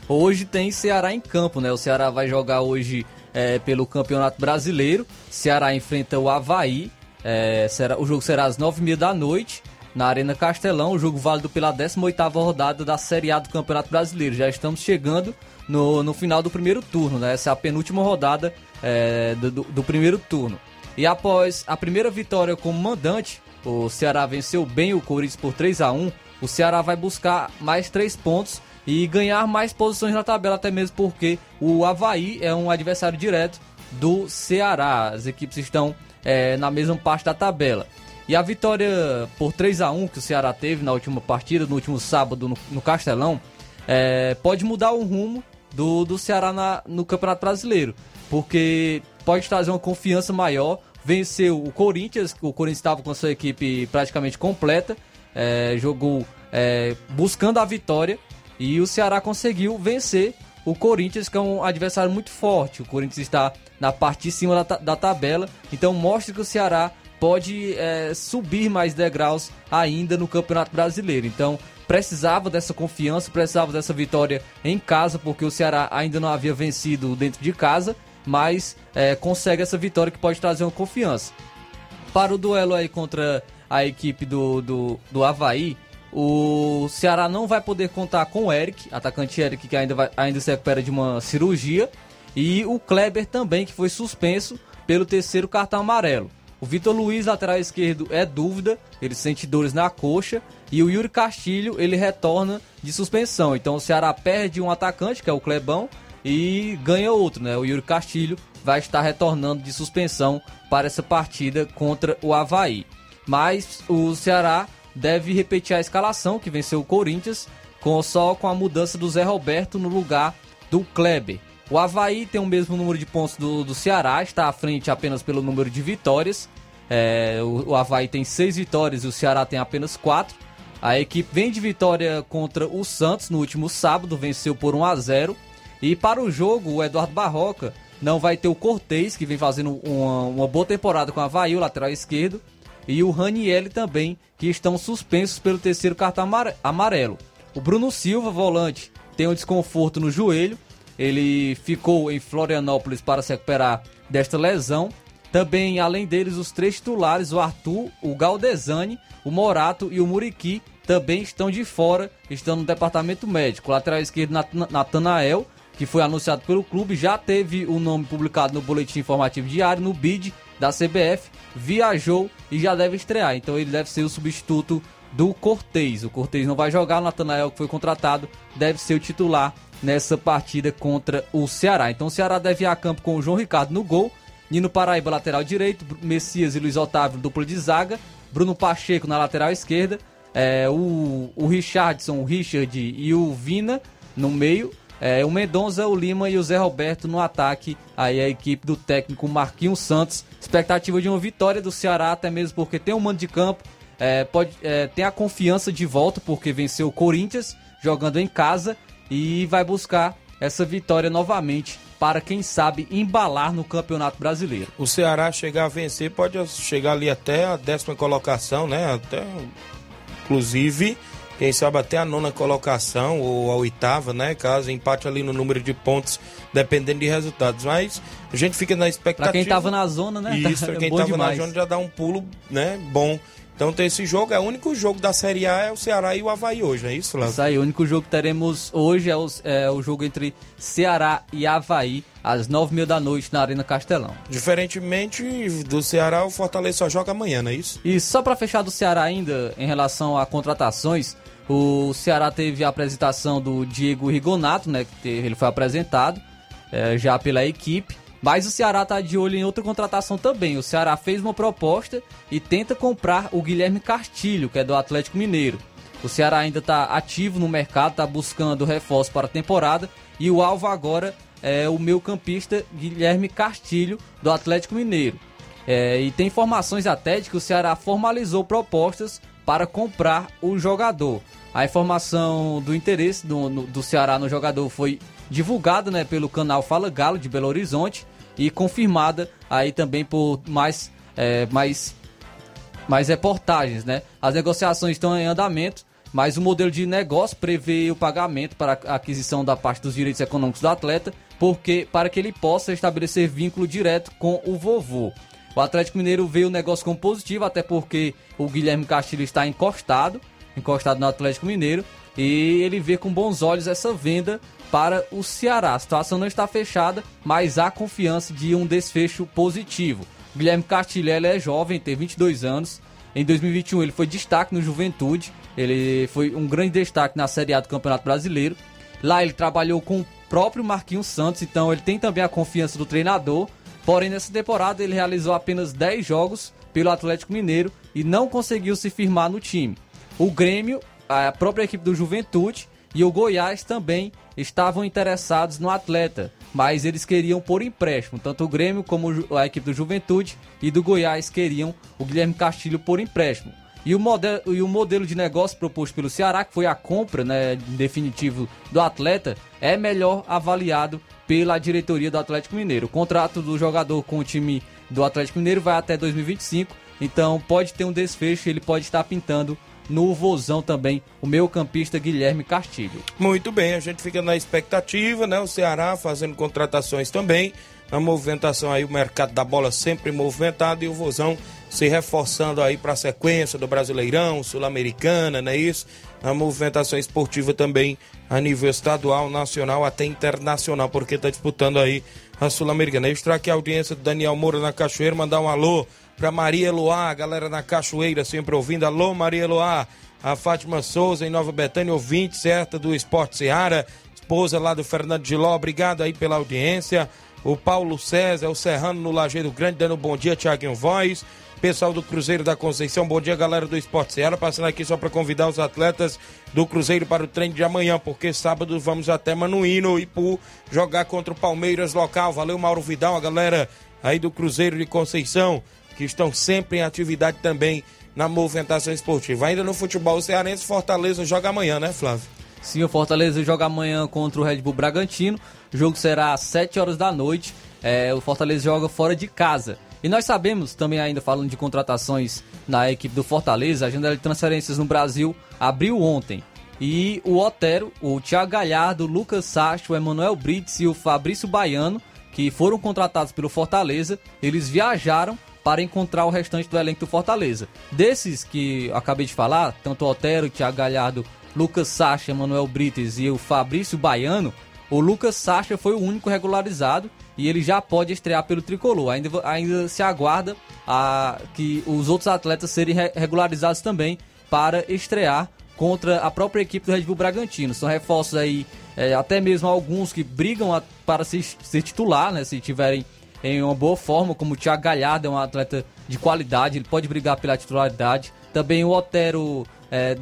Hoje tem Ceará em campo, né? O Ceará vai jogar hoje é, pelo Campeonato Brasileiro. Ceará enfrenta o Havaí. É, será, o jogo será às 9h30 da noite na Arena Castelão. O jogo válido pela 18ª rodada da Série A do Campeonato Brasileiro. Já estamos chegando no, no final do primeiro turno, né? Essa é a penúltima rodada é, do, do, primeiro turno. E após a primeira vitória como mandante, o Ceará venceu bem o Corinthians por 3 a 1 O Ceará vai buscar mais três pontos e ganhar mais posições na tabela, até mesmo porque o Havaí é um adversário direto do Ceará. As equipes estão é, na mesma parte da tabela. E a vitória por 3 a 1 que o Ceará teve na última partida, no último sábado no, no Castelão, é, pode mudar o rumo do, do Ceará na, no Campeonato Brasileiro. Porque pode trazer uma confiança maior. Venceu o Corinthians, o Corinthians estava com a sua equipe praticamente completa, é, jogou é, buscando a vitória e o Ceará conseguiu vencer o Corinthians, que é um adversário muito forte. O Corinthians está na parte de cima da, da tabela, então mostra que o Ceará pode é, subir mais degraus ainda no Campeonato Brasileiro. Então precisava dessa confiança, precisava dessa vitória em casa, porque o Ceará ainda não havia vencido dentro de casa, mas é, consegue essa vitória que pode trazer uma confiança. Para o duelo aí contra a equipe do, do, do Havaí, o Ceará não vai poder contar com o Eric, atacante Eric que ainda, vai, ainda se recupera de uma cirurgia, e o Kleber também, que foi suspenso pelo terceiro cartão amarelo. O Vitor Luiz, lateral esquerdo, é dúvida, ele sente dores na coxa, e o Yuri Castilho, ele retorna de suspensão. Então o Ceará perde um atacante, que é o Clebão, e ganha outro, né? O Yuri Castilho vai estar retornando de suspensão para essa partida contra o Havaí. Mas o Ceará deve repetir a escalação que venceu o Corinthians, com só com a mudança do Zé Roberto no lugar do Kleber. O Havaí tem o mesmo número de pontos do, do Ceará, está à frente apenas pelo número de vitórias. É, o, o Havaí tem seis vitórias e o Ceará tem apenas quatro. A equipe vem de vitória contra o Santos no último sábado, venceu por 1 a 0. E para o jogo, o Eduardo Barroca não vai ter o Cortez, que vem fazendo uma, uma boa temporada com a Havaí, o lateral esquerdo, e o Raniel também, que estão suspensos pelo terceiro cartão amarelo. O Bruno Silva, volante, tem um desconforto no joelho. Ele ficou em Florianópolis para se recuperar desta lesão. Também, além deles, os três titulares, o Arthur, o Galdesani, o Morato e o Muriqui, também estão de fora, estão no departamento médico. O lateral esquerdo, Natanael, que foi anunciado pelo clube, já teve o nome publicado no boletim informativo diário, no BID da CBF, viajou e já deve estrear. Então ele deve ser o substituto do Cortez. O Cortez não vai jogar, o Natanael, que foi contratado, deve ser o titular nessa partida contra o Ceará. Então o Ceará deve ir a campo com o João Ricardo no gol, Nino Paraíba, lateral direito, Messias e Luiz Otávio, dupla de zaga, Bruno Pacheco na lateral esquerda, é, o, o Richardson, o Richard e o Vina no meio, é, o Mendonça, o Lima e o Zé Roberto no ataque. Aí a equipe do técnico Marquinhos Santos. Expectativa de uma vitória do Ceará, até mesmo porque tem um mando de campo. É, pode, é, tem a confiança de volta, porque venceu o Corinthians jogando em casa. E vai buscar essa vitória novamente para, quem sabe, embalar no Campeonato Brasileiro. O Ceará chegar a vencer pode chegar ali até a décima colocação, né? Até, inclusive, quem sabe até a nona colocação ou a oitava, né? Caso empate ali no número de pontos, dependendo de resultados. Mas a gente fica na expectativa. Pra quem tava na zona, né? Isso, pra quem tava demais. na zona já dá um pulo, né? Bom. Então tem esse jogo, é o único jogo da Série A é o Ceará e o Havaí hoje, é isso, Léo? Isso aí, o único jogo que teremos hoje é o, é o jogo entre Ceará e Havaí, às nove mil da noite na Arena Castelão. Diferentemente do Ceará, o Fortaleza só joga amanhã, não é isso? E só para fechar do Ceará ainda, em relação a contratações, o Ceará teve a apresentação do Diego Rigonato, né? Que ele foi apresentado é, já pela equipe. Mas o Ceará está de olho em outra contratação também. O Ceará fez uma proposta e tenta comprar o Guilherme Castilho, que é do Atlético Mineiro. O Ceará ainda está ativo no mercado, está buscando reforço para a temporada. E o alvo agora é o meu campista Guilherme Castilho, do Atlético Mineiro. É, e tem informações até de que o Ceará formalizou propostas para comprar o jogador. A informação do interesse do, no, do Ceará no jogador foi divulgada né, pelo canal Fala Galo de Belo Horizonte e confirmada aí também por mais, é, mais, mais reportagens. Né? As negociações estão em andamento, mas o modelo de negócio prevê o pagamento para a aquisição da parte dos direitos econômicos do atleta, porque para que ele possa estabelecer vínculo direto com o vovô. O Atlético Mineiro veio o negócio como positivo, até porque o Guilherme Castilho está encostado, encostado no Atlético Mineiro, e ele vê com bons olhos essa venda para o Ceará. A situação não está fechada, mas há confiança de um desfecho positivo. O Guilherme Castilho é jovem, tem 22 anos. Em 2021 ele foi destaque no Juventude, ele foi um grande destaque na Série A do Campeonato Brasileiro. Lá ele trabalhou com o próprio Marquinhos Santos, então ele tem também a confiança do treinador Porém, nessa temporada ele realizou apenas 10 jogos pelo Atlético Mineiro e não conseguiu se firmar no time. O Grêmio, a própria equipe do Juventude e o Goiás também estavam interessados no atleta, mas eles queriam por empréstimo. Tanto o Grêmio como a equipe do Juventude e do Goiás queriam o Guilherme Castilho por empréstimo. E o, modelo, e o modelo de negócio proposto pelo Ceará, que foi a compra né, definitivo do atleta, é melhor avaliado pela diretoria do Atlético Mineiro. O contrato do jogador com o time do Atlético Mineiro vai até 2025, então pode ter um desfecho, ele pode estar pintando no Vozão também, o meu campista Guilherme Castilho. Muito bem, a gente fica na expectativa, né? O Ceará fazendo contratações também, a movimentação aí, o mercado da bola sempre movimentado e o Vozão se reforçando aí para a sequência do Brasileirão, Sul-Americana, não é isso? A movimentação esportiva também a nível estadual, nacional, até internacional, porque está disputando aí a Sul-Americana. Extra aqui a audiência do Daniel Moura na Cachoeira, mandar um alô para Maria Eloá, galera na Cachoeira sempre ouvindo. Alô, Maria Eloá. A Fátima Souza em Nova Betânia, ouvinte certa do Esporte Seara, esposa lá do Fernando Giló, obrigado aí pela audiência. O Paulo César, o Serrano no Lajeiro Grande, dando um bom dia, Tiaguinho Voz. Pessoal do Cruzeiro da Conceição, bom dia, galera do Esporte Seara. Passando aqui só para convidar os atletas do Cruzeiro para o treino de amanhã, porque sábado vamos até Manuíno e Ipu jogar contra o Palmeiras local. Valeu, Mauro Vidal, a galera aí do Cruzeiro de Conceição, que estão sempre em atividade também na movimentação esportiva. Ainda no futebol cearense, Fortaleza joga amanhã, né, Flávio? Sim, o Fortaleza joga amanhã contra o Red Bull Bragantino. O jogo será às 7 horas da noite. é, o Fortaleza joga fora de casa. E nós sabemos, também ainda falando de contratações na equipe do Fortaleza, a janela de transferências no Brasil abriu ontem. E o Otero, o Thiago Galhardo, o Lucas Sacho, o Emanuel Brits e o Fabrício Baiano, que foram contratados pelo Fortaleza, eles viajaram para encontrar o restante do elenco do Fortaleza. Desses que eu acabei de falar, tanto o Otero, o Thiago Galhardo, Lucas Sacha, Emanuel Brites e o Fabrício Baiano, o Lucas Sacha foi o único regularizado e ele já pode estrear pelo tricolor. Ainda, ainda se aguarda a, que os outros atletas serem regularizados também para estrear contra a própria equipe do Red Bull Bragantino. São reforços aí, é, até mesmo alguns que brigam a, para se, se titular, né? Se tiverem em uma boa forma, como o Thiago Galhardo é um atleta de qualidade, ele pode brigar pela titularidade. Também o Otero é,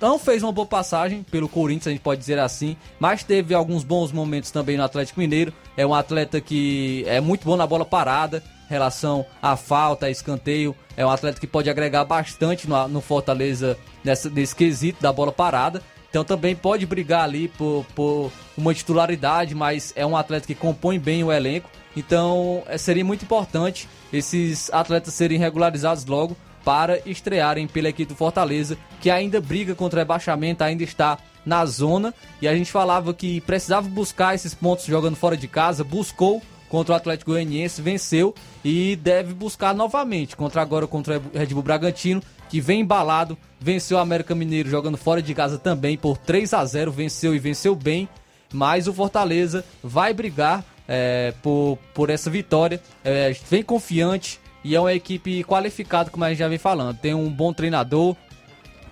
não fez uma boa passagem pelo Corinthians, a gente pode dizer assim, mas teve alguns bons momentos também no Atlético Mineiro. É um atleta que é muito bom na bola parada, relação à falta, a escanteio. É um atleta que pode agregar bastante no, no Fortaleza nessa, nesse quesito da bola parada. Então também pode brigar ali por, por uma titularidade, mas é um atleta que compõe bem o elenco. Então é, seria muito importante esses atletas serem regularizados logo para estrearem pela equipe do Fortaleza, que ainda briga contra o rebaixamento, ainda está na zona. E a gente falava que precisava buscar esses pontos jogando fora de casa, buscou contra o Atlético Goianiense, venceu e deve buscar novamente contra agora contra o Red Bull Bragantino, que vem embalado, venceu o América Mineiro jogando fora de casa também por 3 a 0, venceu e venceu bem. Mas o Fortaleza vai brigar é, por, por essa vitória, é, vem confiante, e é uma equipe qualificada, como a gente já vem falando. Tem um bom treinador,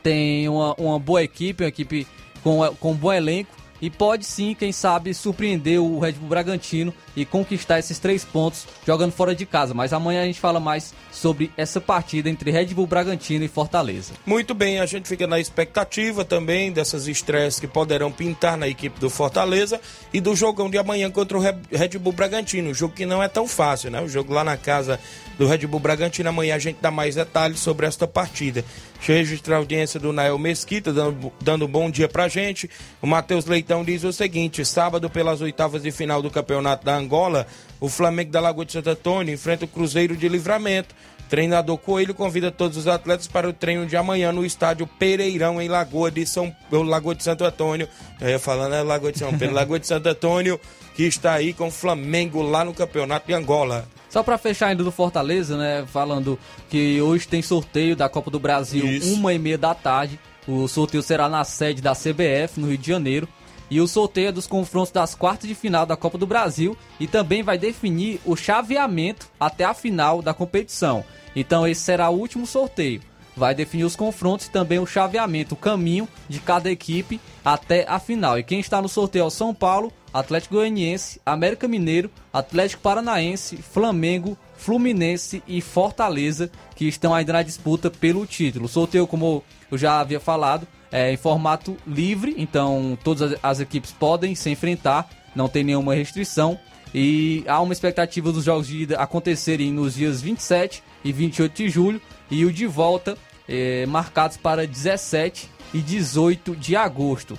tem uma, uma boa equipe, uma equipe com, com um bom elenco e pode sim, quem sabe, surpreender o Red Bull Bragantino e conquistar esses três pontos jogando fora de casa. Mas amanhã a gente fala mais sobre essa partida entre Red Bull Bragantino e Fortaleza. Muito bem, a gente fica na expectativa também dessas estreias que poderão pintar na equipe do Fortaleza e do jogão de amanhã contra o Red Bull Bragantino. Um jogo que não é tão fácil, né? O jogo lá na casa do Red Bull Bragantino. Amanhã a gente dá mais detalhes sobre esta partida. Deixa eu registrar a audiência do Nael Mesquita, dando, dando um bom dia pra gente. O Matheus Leitão diz o seguinte: sábado, pelas oitavas de final do Campeonato da Angola, o Flamengo da Lagoa de Santo Antônio enfrenta o Cruzeiro de Livramento. Treinador Coelho convida todos os atletas para o treino de amanhã no estádio Pereirão, em Lagoa de São Lagoa de Santo Antônio. Eu ia falando é Lagoa de São Pedro, Lagoa de Santo Antônio, que está aí com o Flamengo lá no Campeonato de Angola. Só para fechar ainda do Fortaleza, né? Falando que hoje tem sorteio da Copa do Brasil, Isso. uma e meia da tarde. O sorteio será na sede da CBF, no Rio de Janeiro. E o sorteio é dos confrontos das quartas de final da Copa do Brasil e também vai definir o chaveamento até a final da competição. Então esse será o último sorteio. Vai definir os confrontos e também o chaveamento, o caminho de cada equipe até a final. E quem está no sorteio é o São Paulo, Atlético Goianiense, América Mineiro, Atlético Paranaense, Flamengo, Fluminense e Fortaleza, que estão ainda na disputa pelo título. O sorteio, como eu já havia falado, é em formato livre, então todas as equipes podem se enfrentar, não tem nenhuma restrição. E há uma expectativa dos jogos de ida acontecerem nos dias 27 e 28 de julho e o de volta é, marcados para 17 e 18 de agosto.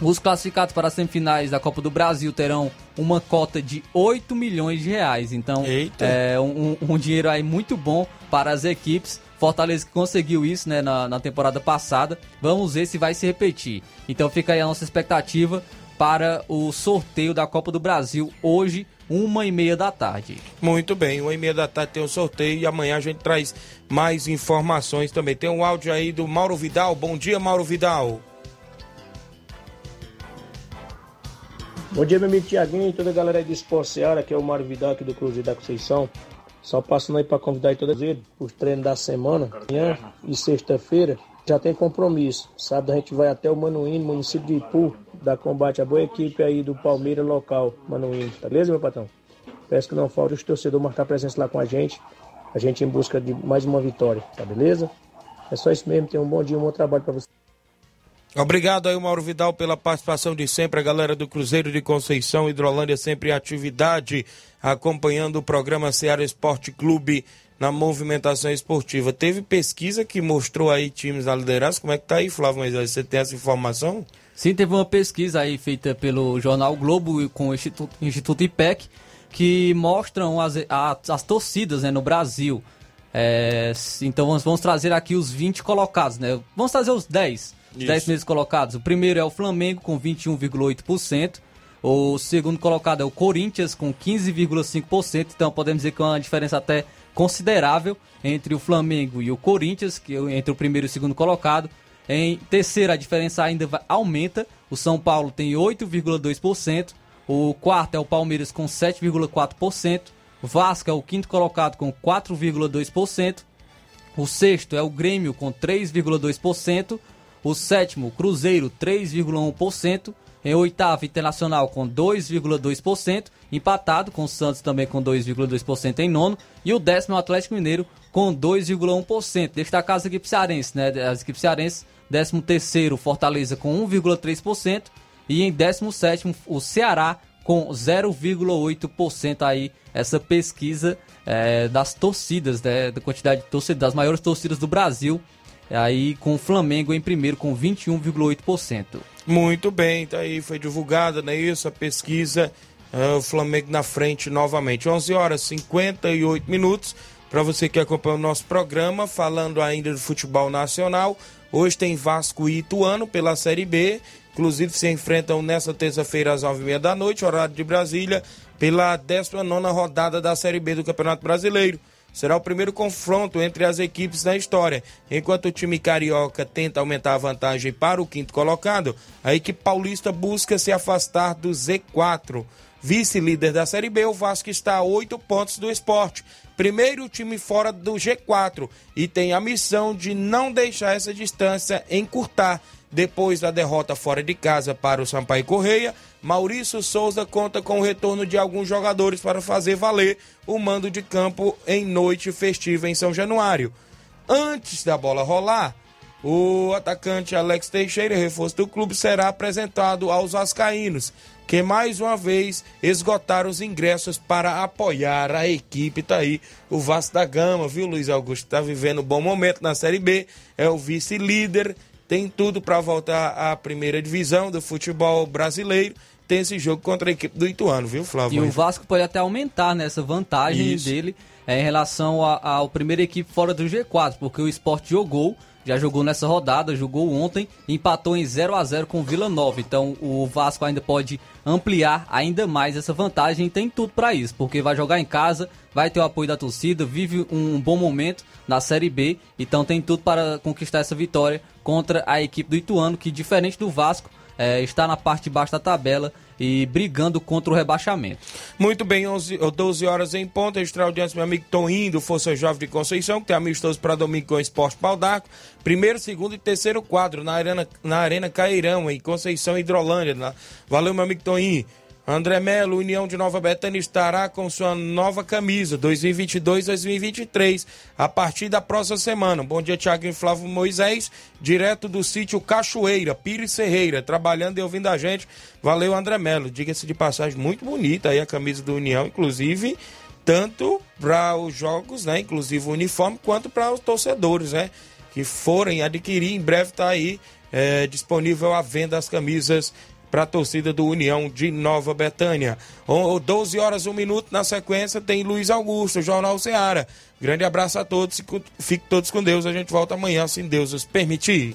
Os classificados para as semifinais da Copa do Brasil terão uma cota de 8 milhões de reais. Então, Eita. é um, um, dinheiro aí muito bom para as equipes. Fortaleza que conseguiu isso né, na, na temporada passada. Vamos ver se vai se repetir. Então fica aí a nossa expectativa para o sorteio da Copa do Brasil hoje, uma e meia da tarde. Muito bem, uma e meia da tarde tem o sorteio e amanhã a gente traz mais informações também. Tem um áudio aí do Mauro Vidal. Bom dia, Mauro Vidal. Bom dia, meu amigo Tiaguinho e toda a galera aí do Esporte Seara, que é o Mário Vidal aqui do Cruzeiro da Conceição. Só passando aí para convidar aí todos os treinos da semana, amanhã e sexta-feira. Já tem compromisso. Sábado a gente vai até o Manuíno, município de Ipu, dar combate à boa equipe aí do Palmeiras local, Manuíno. Beleza, meu patrão? Peço que não falte os torcedores marcar presença lá com a gente. A gente em busca de mais uma vitória, tá beleza? É só isso mesmo. Tenha um bom dia, um bom trabalho para você. Obrigado aí, Mauro Vidal, pela participação de sempre. A galera do Cruzeiro de Conceição, Hidrolândia, sempre em atividade, acompanhando o programa Ceará Esporte Clube na movimentação esportiva. Teve pesquisa que mostrou aí times da liderança. Como é que tá aí, Flávio Moisés? Você tem essa informação? Sim, teve uma pesquisa aí feita pelo jornal Globo com o Instituto, Instituto IPEC que mostram as, as, as torcidas né, no Brasil. É, então vamos, vamos, trazer aqui os 20 colocados, né? Vamos trazer os 10. Os 10 primeiros colocados. O primeiro é o Flamengo com 21,8%. O segundo colocado é o Corinthians com 15,5%. Então podemos dizer que é uma diferença até considerável entre o Flamengo e o Corinthians, que é entre o primeiro e o segundo colocado. Em terceiro, a diferença ainda aumenta. O São Paulo tem 8,2%. O quarto é o Palmeiras com 7,4%. O Vasco é o quinto colocado com 4,2%. O sexto é o Grêmio com 3,2%. O sétimo, Cruzeiro, 3,1%. Em oitavo, Internacional com 2,2%. Empatado com o Santos também com 2,2% em nono. E o décimo, Atlético Mineiro, com 2,1%. Destacar as equipes cearenses, né? As equipes cearenses, décimo terceiro, Fortaleza com 1,3%. E em 17 o Ceará com 0,8% aí essa pesquisa é, das torcidas, né, da quantidade de torcidas, das maiores torcidas do Brasil, aí com o Flamengo em primeiro com 21,8%. Muito bem, tá aí, foi divulgada, não é isso, a pesquisa, uh, o Flamengo na frente novamente. 11 horas e 58 minutos, para você que acompanha o nosso programa, falando ainda do futebol nacional, hoje tem Vasco e Ituano pela Série B, Inclusive se enfrentam nesta terça-feira às nove e meia da noite, horário de Brasília, pela 19 rodada da Série B do Campeonato Brasileiro. Será o primeiro confronto entre as equipes da história. Enquanto o time carioca tenta aumentar a vantagem para o quinto colocado, a equipe paulista busca se afastar do Z4. Vice-líder da Série B, o Vasco está a oito pontos do esporte. Primeiro time fora do G4 e tem a missão de não deixar essa distância encurtar depois da derrota fora de casa para o Sampaio Correia, Maurício Souza conta com o retorno de alguns jogadores para fazer valer o mando de campo em noite festiva em São Januário. Antes da bola rolar, o atacante Alex Teixeira, reforço do clube, será apresentado aos vascaínos, que mais uma vez esgotaram os ingressos para apoiar a equipe. Tá aí o Vasco da Gama, viu, Luiz Augusto? Está vivendo um bom momento na Série B, é o vice-líder tem tudo para voltar à primeira divisão do futebol brasileiro. Tem esse jogo contra a equipe do Ituano, viu, Flávio? E o Vasco pode até aumentar nessa vantagem Isso. dele é, em relação à primeira equipe fora do G4, porque o Sport jogou, já jogou nessa rodada, jogou ontem, empatou em 0 a 0 com o Vila Nova. Então o Vasco ainda pode ampliar ainda mais essa vantagem e tem tudo para isso, porque vai jogar em casa, vai ter o apoio da torcida, vive um bom momento na Série B, então tem tudo para conquistar essa vitória contra a equipe do Ituano, que diferente do Vasco, é, está na parte de baixo da tabela e brigando contra o rebaixamento. Muito bem, 11, 12 horas em ponto. Registrar audiência, meu amigo Toninho, do Força Jovem de Conceição, que tem amistoso para domingo com o Esporte Pau d'Arco. Primeiro, segundo e terceiro quadro na Arena, na Arena Cairão, em Conceição Hidrolândia. Valeu, meu amigo Toninho. André Melo, União de Nova Betânia, estará com sua nova camisa 2022-2023 a partir da próxima semana. Bom dia, Tiago e Flávio Moisés, direto do sítio Cachoeira, Pires Ferreira, trabalhando e ouvindo a gente. Valeu, André Melo. Diga-se de passagem, muito bonita aí a camisa do União, inclusive, tanto para os jogos, né? Inclusive o uniforme, quanto para os torcedores, né? Que forem adquirir, em breve está aí é, disponível a venda as camisas para a torcida do União de Nova Betânia. 12 horas, 1 minuto. Na sequência tem Luiz Augusto, Jornal Ceará. Grande abraço a todos. Fiquem todos com Deus. A gente volta amanhã, se Deus os permitir.